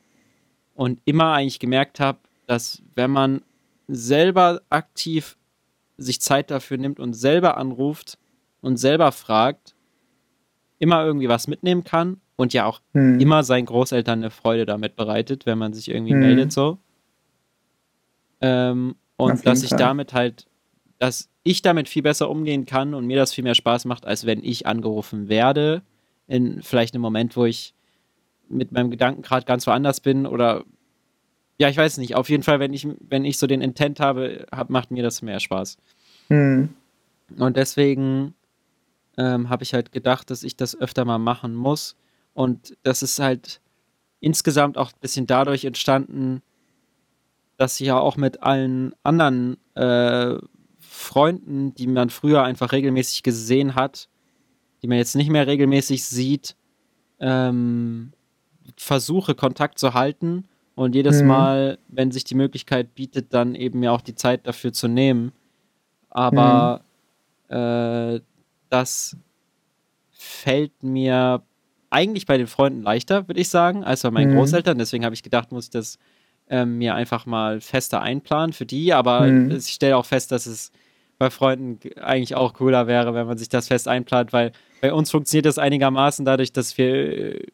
Speaker 1: und immer eigentlich gemerkt habe, dass wenn man selber aktiv sich Zeit dafür nimmt und selber anruft und selber fragt, immer irgendwie was mitnehmen kann und ja auch hm. immer seinen Großeltern eine Freude damit bereitet, wenn man sich irgendwie hm. meldet so. Ähm, und dass ich Fall. damit halt, dass ich damit viel besser umgehen kann und mir das viel mehr Spaß macht, als wenn ich angerufen werde, in vielleicht einem Moment, wo ich mit meinem Gedanken gerade ganz woanders bin oder ja, ich weiß nicht. Auf jeden Fall, wenn ich, wenn ich so den Intent habe, hab, macht mir das mehr Spaß. Hm. Und deswegen ähm, habe ich halt gedacht, dass ich das öfter mal machen muss. Und das ist halt insgesamt auch ein bisschen dadurch entstanden, dass ich ja auch mit allen anderen äh, Freunden, die man früher einfach regelmäßig gesehen hat, die man jetzt nicht mehr regelmäßig sieht, ähm, versuche Kontakt zu halten und jedes mhm. Mal, wenn sich die Möglichkeit bietet, dann eben ja auch die Zeit dafür zu nehmen. Aber mhm. äh, das fällt mir eigentlich bei den Freunden leichter, würde ich sagen, als bei meinen mhm. Großeltern. Deswegen habe ich gedacht, muss ich das ähm, mir einfach mal fester einplanen für die. Aber mhm. ich stelle auch fest, dass es bei Freunden eigentlich auch cooler wäre, wenn man sich das fest einplant, weil bei uns funktioniert das einigermaßen dadurch, dass wir äh,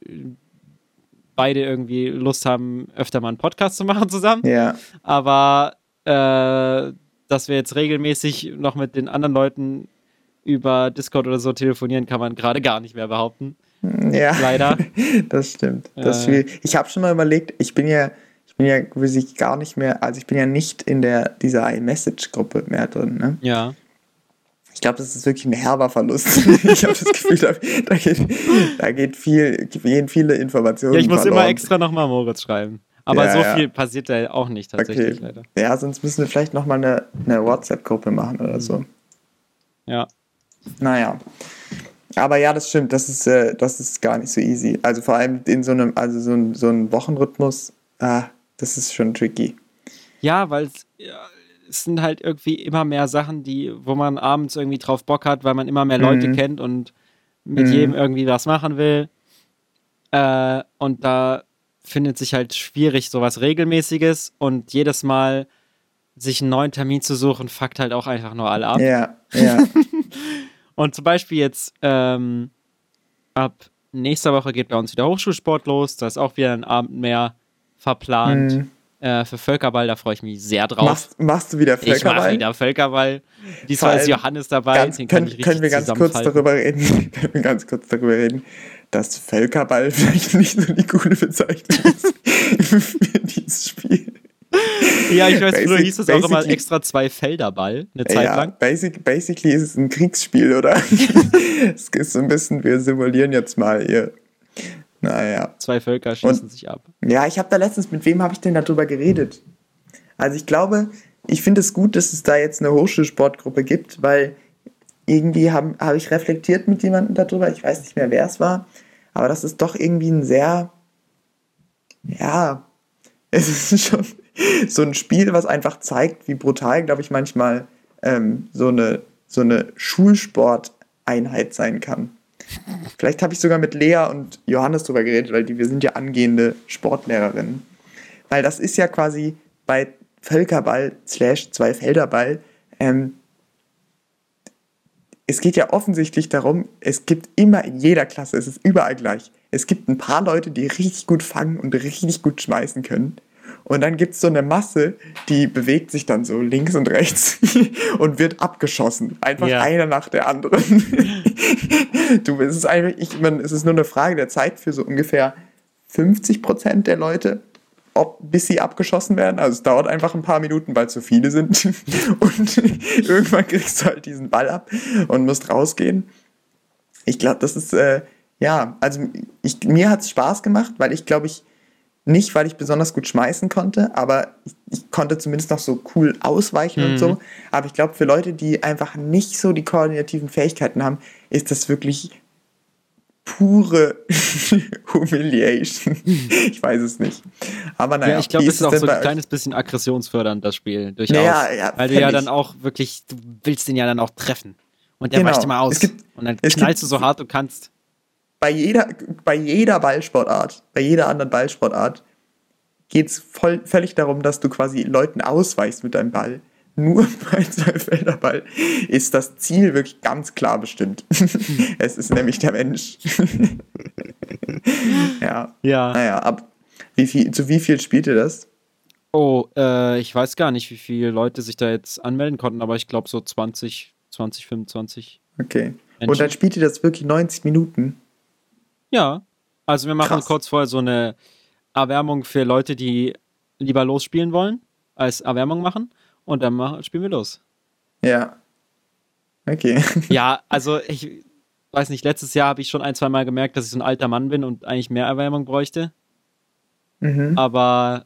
Speaker 1: beide irgendwie Lust haben, öfter mal einen Podcast zu machen zusammen.
Speaker 2: Ja.
Speaker 1: Aber äh, dass wir jetzt regelmäßig noch mit den anderen Leuten über Discord oder so telefonieren, kann man gerade gar nicht mehr behaupten.
Speaker 2: Ja, leider. [laughs] das stimmt. Das äh, ich habe schon mal überlegt, ich bin ja, ich bin ja ich gar nicht mehr, also ich bin ja nicht in der dieser iMessage-Gruppe mehr drin. Ne?
Speaker 1: Ja.
Speaker 2: Ich glaube, das ist wirklich ein herber Verlust. [laughs] ich habe das Gefühl, da, da, geht, da geht viel, gehen viele Informationen.
Speaker 1: Ja, ich muss verloren. immer extra nochmal Moritz schreiben. Aber ja, so ja. viel passiert da auch nicht tatsächlich okay. leider.
Speaker 2: Ja, sonst müssen wir vielleicht nochmal eine, eine WhatsApp-Gruppe machen oder so.
Speaker 1: Ja.
Speaker 2: Naja. Aber ja, das stimmt, das ist, äh, das ist gar nicht so easy. Also vor allem in so einem, also so ein, so ein Wochenrhythmus, ah, das ist schon tricky.
Speaker 1: Ja, weil es ja, es sind halt irgendwie immer mehr Sachen, die, wo man abends irgendwie drauf Bock hat, weil man immer mehr Leute mhm. kennt und mit mhm. jedem irgendwie was machen will. Äh, und da findet sich halt schwierig sowas Regelmäßiges und jedes Mal sich einen neuen Termin zu suchen, fuckt halt auch einfach nur alle ab.
Speaker 2: Ja, ja. [laughs]
Speaker 1: und zum Beispiel jetzt ähm, ab nächster Woche geht bei uns wieder Hochschulsport los. Da ist auch wieder ein Abend mehr verplant. Mhm äh, für Völkerball, da freue ich mich sehr drauf.
Speaker 2: Machst, machst du wieder Völkerball? Ich mache
Speaker 1: wieder Völkerball. Diesmal ist Johannes dabei.
Speaker 2: Ganz, können, können wir ganz kurz darüber reden? [laughs] können wir ganz kurz darüber reden, dass Völkerball [laughs] vielleicht nicht so die coole Bezeichnung ist für dieses Spiel.
Speaker 1: Ja, ich weiß, Basic, früher hieß es auch immer extra zwei Felderball, eine Zeit ja, lang.
Speaker 2: Basic, basically ist es ein Kriegsspiel, oder? [laughs] es ist so ein bisschen, wir simulieren jetzt mal hier naja.
Speaker 1: Zwei Völker schießen Und, sich ab.
Speaker 2: Ja, ich habe da letztens, mit wem habe ich denn darüber geredet? Also ich glaube, ich finde es gut, dass es da jetzt eine Hochschulsportgruppe gibt, weil irgendwie habe hab ich reflektiert mit jemandem darüber, ich weiß nicht mehr, wer es war, aber das ist doch irgendwie ein sehr, ja, [laughs] es ist schon so ein Spiel, was einfach zeigt, wie brutal, glaube ich, manchmal ähm, so eine, so eine Schulsport- Einheit sein kann. Vielleicht habe ich sogar mit Lea und Johannes drüber geredet, weil die, wir sind ja angehende Sportlehrerinnen. Weil das ist ja quasi bei Völkerball slash Zweifelderball, ähm, es geht ja offensichtlich darum, es gibt immer in jeder Klasse, es ist überall gleich. Es gibt ein paar Leute, die richtig gut fangen und richtig gut schmeißen können. Und dann gibt es so eine Masse, die bewegt sich dann so links und rechts [laughs] und wird abgeschossen. Einfach ja. einer nach der anderen. [laughs] du, es ist einfach, ich meine, es ist nur eine Frage der Zeit für so ungefähr 50 Prozent der Leute, ob, bis sie abgeschossen werden. Also es dauert einfach ein paar Minuten, weil zu viele sind. [laughs] und irgendwann kriegst du halt diesen Ball ab und musst rausgehen. Ich glaube, das ist, äh, ja, also ich, mir hat es Spaß gemacht, weil ich glaube, ich nicht, weil ich besonders gut schmeißen konnte, aber ich, ich konnte zumindest noch so cool ausweichen mhm. und so. Mhm. Aber ich glaube, für Leute, die einfach nicht so die koordinativen Fähigkeiten haben, ist das wirklich pure [laughs] Humiliation. [laughs] ich weiß es nicht. Aber naja.
Speaker 1: Ja, ich glaube, es ist auch so ein kleines bisschen aggressionsfördernd, das Spiel. Durchaus. Naja, ja, weil du ja dann auch wirklich, du willst den ja dann auch treffen. Und der genau. weicht immer aus. Gibt, und dann knallst du so hart du kannst
Speaker 2: bei jeder, bei jeder Ballsportart, bei jeder anderen Ballsportart geht es völlig darum, dass du quasi Leuten ausweichst mit deinem Ball. Nur [laughs] bei Zweifelderball ist das Ziel wirklich ganz klar bestimmt. [laughs] es ist nämlich der Mensch. [laughs] ja. Ja. Naja, ab wie viel, zu wie viel spielt ihr das?
Speaker 1: Oh, äh, ich weiß gar nicht, wie viele Leute sich da jetzt anmelden konnten, aber ich glaube so 20, 20, 25.
Speaker 2: Okay. Menschen. Und dann spielt ihr das wirklich 90 Minuten?
Speaker 1: Ja, also wir machen Krass. kurz vorher so eine Erwärmung für Leute, die lieber losspielen wollen, als Erwärmung machen. Und dann machen, spielen wir los.
Speaker 2: Ja. Okay. [laughs]
Speaker 1: Ja, also ich weiß nicht, letztes Jahr habe ich schon ein, zwei Mal gemerkt, dass ich so ein alter Mann bin und eigentlich mehr Erwärmung bräuchte. Mhm. Aber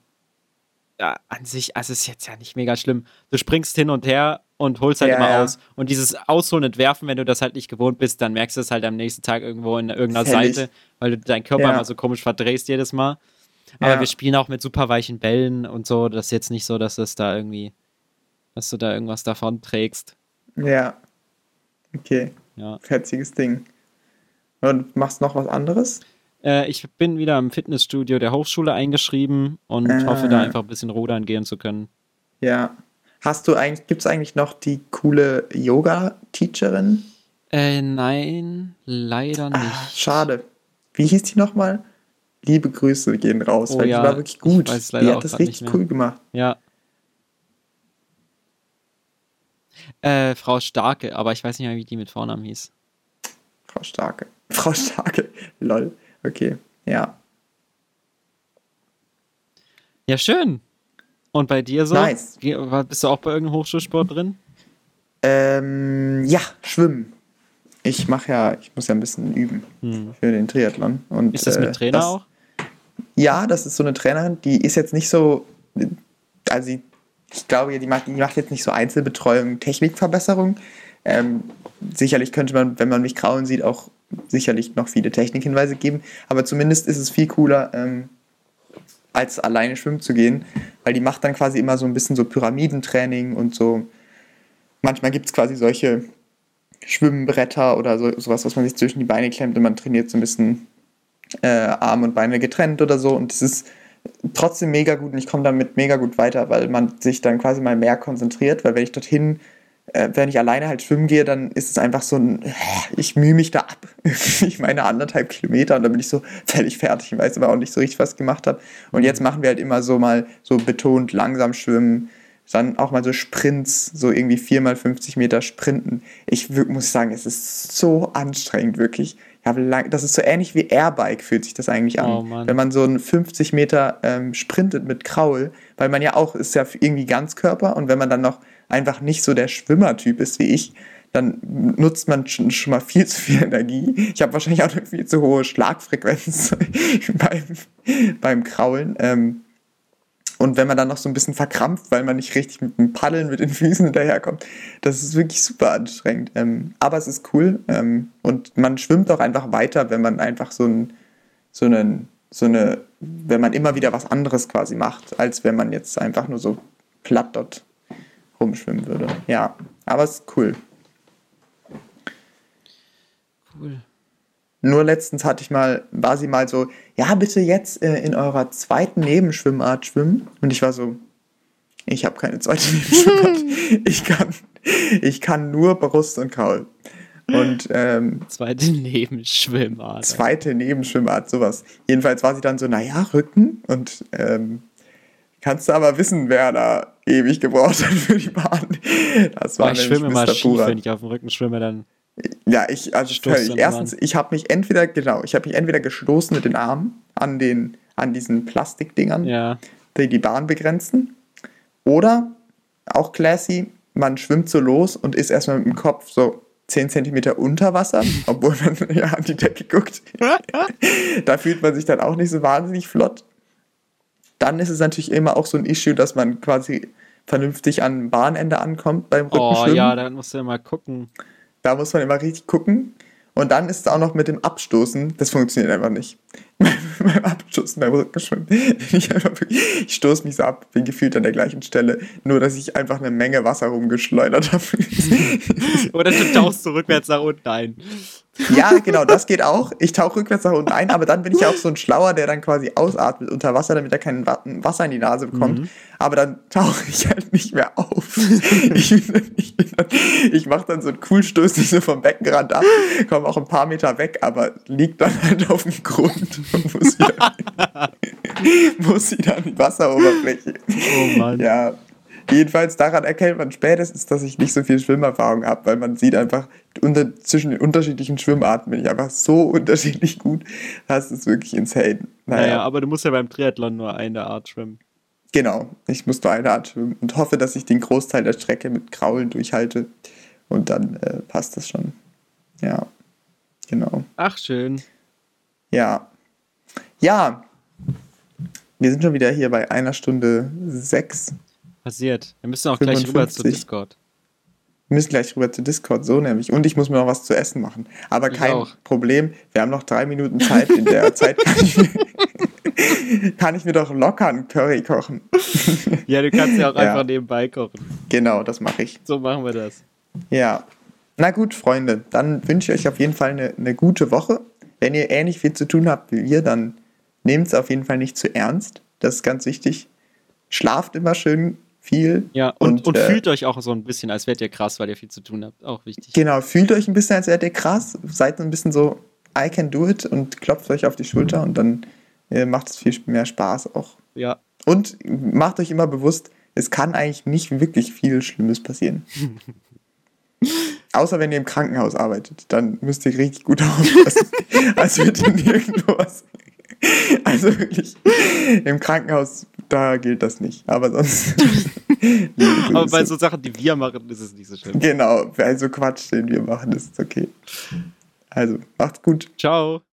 Speaker 1: ja, an sich, also es ist jetzt ja nicht mega schlimm. Du springst hin und her und holst halt ja, immer ja. aus. Und dieses Ausholen und Werfen, wenn du das halt nicht gewohnt bist, dann merkst du es halt am nächsten Tag irgendwo in irgendeiner Fällig. Seite, weil du deinen Körper ja. immer so komisch verdrehst jedes Mal. Aber wir spielen auch mit super weichen Bällen und so. Das ist jetzt nicht so, dass es da irgendwie, dass du da irgendwas davon trägst.
Speaker 2: Ja. Okay. Ja. Fetziges Ding. Und machst noch was anderes?
Speaker 1: Äh, ich bin wieder im Fitnessstudio der Hochschule eingeschrieben und ah. hoffe da einfach ein bisschen rudern gehen zu können.
Speaker 2: Ja. Hast du eigentlich, gibt es eigentlich noch die coole Yoga-Teacherin?
Speaker 1: Äh, nein, leider ah, nicht. Ah,
Speaker 2: schade. Wie hieß die nochmal? Liebe Grüße gehen raus, oh, weil ja, die war wirklich gut. die hat das richtig cool gemacht.
Speaker 1: Ja. Äh, Frau Starke, aber ich weiß nicht mehr, wie die mit Vornamen hieß.
Speaker 2: Frau Starke. [laughs] Frau Starke. Lol. Okay. Ja.
Speaker 1: Ja, schön. Und bei dir so? Nice. Bist du auch bei irgendeinem Hochschulsport drin?
Speaker 2: Ähm, ja, Schwimmen. Ich mache ja, ich muss ja ein bisschen üben hm. für den Triathlon. Und,
Speaker 1: ist das mit äh, Trainer das, auch?
Speaker 2: Ja, das ist so eine Trainerin, die ist jetzt nicht so, also ich glaube, die macht, die macht jetzt nicht so Einzelbetreuung, Technikverbesserung. Ähm, sicherlich könnte man, wenn man mich grauen sieht, auch sicherlich noch viele Technikhinweise geben, aber zumindest ist es viel cooler, ähm, als alleine schwimmen zu gehen, weil die macht dann quasi immer so ein bisschen so Pyramidentraining und so. Manchmal gibt es quasi solche Schwimmbretter oder so, sowas, was man sich zwischen die Beine klemmt und man trainiert so ein bisschen äh, Arme und Beine getrennt oder so und das ist trotzdem mega gut und ich komme damit mega gut weiter, weil man sich dann quasi mal mehr konzentriert, weil wenn ich dorthin äh, wenn ich alleine halt schwimmen gehe, dann ist es einfach so ein, ich mühe mich da ab. [laughs] ich meine anderthalb Kilometer und dann bin ich so völlig fertig. Ich weiß aber auch nicht so richtig, was ich gemacht habe. Und jetzt machen wir halt immer so mal so betont langsam schwimmen, dann auch mal so Sprints, so irgendwie viermal 50 Meter Sprinten. Ich muss sagen, es ist so anstrengend, wirklich. Lang, das ist so ähnlich wie Airbike, fühlt sich das eigentlich an. Oh, Wenn man so einen 50 Meter ähm, sprintet mit Kraul, weil man ja auch, ist ja irgendwie Ganzkörper und wenn man dann noch einfach nicht so der Schwimmertyp ist wie ich, dann nutzt man schon, schon mal viel [laughs] zu viel Energie. Ich habe wahrscheinlich auch eine viel zu hohe Schlagfrequenz [laughs] beim, beim Kraulen. Ähm, und wenn man dann noch so ein bisschen verkrampft, weil man nicht richtig mit dem Paddeln mit den Füßen hinterherkommt, das ist wirklich super anstrengend. Ähm, aber es ist cool. Ähm, und man schwimmt auch einfach weiter, wenn man einfach so, ein, so, einen, so eine, wenn man immer wieder was anderes quasi macht, als wenn man jetzt einfach nur so platt dort rumschwimmen würde. Ja, aber es ist cool.
Speaker 1: cool.
Speaker 2: Nur letztens hatte ich mal, war sie mal so, ja, bitte jetzt äh, in eurer zweiten Nebenschwimmart schwimmen. Und ich war so, ich habe keine zweite [laughs] Nebenschwimmart. ich kann, ich kann nur Brust und Kraul. Und ähm,
Speaker 1: zweite Nebenschwimmart.
Speaker 2: Zweite Nebenschwimmart, sowas. Jedenfalls war sie dann so, naja, Rücken. Und ähm, kannst du aber wissen, wer da ewig gebraucht hat für die Bahn.
Speaker 1: Das war ich schwimme immer schief, wenn ich auf dem Rücken schwimme, dann.
Speaker 2: Ja, ich, also völlig. Erstens, ich habe mich entweder, genau, ich habe mich entweder gestoßen mit den Armen an den, an diesen Plastikdingern,
Speaker 1: ja.
Speaker 2: die die Bahn begrenzen. Oder, auch classy, man schwimmt so los und ist erstmal mit dem Kopf so 10 cm unter Wasser, [laughs] obwohl man ja an die Decke guckt. [laughs] da fühlt man sich dann auch nicht so wahnsinnig flott. Dann ist es natürlich immer auch so ein Issue, dass man quasi vernünftig an Bahnende ankommt beim
Speaker 1: Rückenschwimmen. Oh ja, da musst du immer gucken.
Speaker 2: Da muss man immer richtig gucken. Und dann ist es auch noch mit dem Abstoßen, das funktioniert einfach nicht. Beim Abstoßen, beim Rückenschwimmen. Ich, ich stoße mich so ab, bin gefühlt an der gleichen Stelle, nur dass ich einfach eine Menge Wasser rumgeschleudert habe. [laughs]
Speaker 1: Oder du tauchst so rückwärts nach unten ein.
Speaker 2: Ja, genau, das geht auch. Ich tauche rückwärts nach unten ein, aber dann bin ich ja auch so ein Schlauer, der dann quasi ausatmet unter Wasser, damit er kein Wasser in die Nase bekommt. Mhm. Aber dann tauche ich halt nicht mehr auf. ich, ich, ich mache dann so einen Kuhlstoß nicht so vom Beckenrand ab, komme auch ein paar Meter weg, aber liegt dann halt auf dem Grund und muss wieder, [laughs] muss wieder an die Wasseroberfläche.
Speaker 1: Oh Mann.
Speaker 2: Ja, Jedenfalls daran erkennt man spätestens, dass ich nicht so viel Schwimmerfahrung habe, weil man sieht einfach, unter, zwischen den unterschiedlichen Schwimmarten bin ich einfach so [laughs] unterschiedlich gut. Das ist wirklich insane.
Speaker 1: Naja. naja, aber du musst ja beim Triathlon nur eine Art schwimmen.
Speaker 2: Genau, ich muss nur eine Art schwimmen und hoffe, dass ich den Großteil der Strecke mit Kraulen durchhalte. Und dann äh, passt das schon. Ja, genau.
Speaker 1: Ach, schön.
Speaker 2: Ja. Ja. Wir sind schon wieder hier bei einer Stunde sechs
Speaker 1: passiert. Wir müssen auch 55. gleich rüber zu Discord.
Speaker 2: Wir müssen gleich rüber zu Discord, so nämlich. Und ich muss mir noch was zu essen machen. Aber ich kein auch. Problem, wir haben noch drei Minuten Zeit. In der [laughs] Zeit kann ich, mir, kann ich mir doch locker einen Curry kochen. [laughs]
Speaker 1: ja, du kannst ja auch ja. einfach nebenbei kochen.
Speaker 2: Genau, das mache ich.
Speaker 1: So machen wir das.
Speaker 2: Ja. Na gut, Freunde, dann wünsche ich euch auf jeden Fall eine, eine gute Woche. Wenn ihr ähnlich viel zu tun habt wie wir, dann nehmt es auf jeden Fall nicht zu ernst. Das ist ganz wichtig. Schlaft immer schön viel.
Speaker 1: Ja, und, und, und äh, fühlt euch auch so ein bisschen, als wärt ihr krass, weil ihr viel zu tun habt. Auch wichtig.
Speaker 2: Genau, fühlt euch ein bisschen, als wärt ihr krass. Seid ein bisschen so, I can do it und klopft euch auf die Schulter und dann äh, macht es viel mehr Spaß auch.
Speaker 1: Ja.
Speaker 2: Und macht euch immer bewusst, es kann eigentlich nicht wirklich viel Schlimmes passieren. [laughs] Außer wenn ihr im Krankenhaus arbeitet, dann müsst ihr richtig gut aufpassen. [laughs] als wird ihr nirgendwo was. [laughs] Also wirklich, im Krankenhaus da gilt das nicht. Aber sonst. [laughs]
Speaker 1: Aber bei so Sachen, die wir machen, ist es nicht so schlimm.
Speaker 2: Genau, bei so Quatsch, den wir machen, ist es okay. Also, macht's gut.
Speaker 1: Ciao.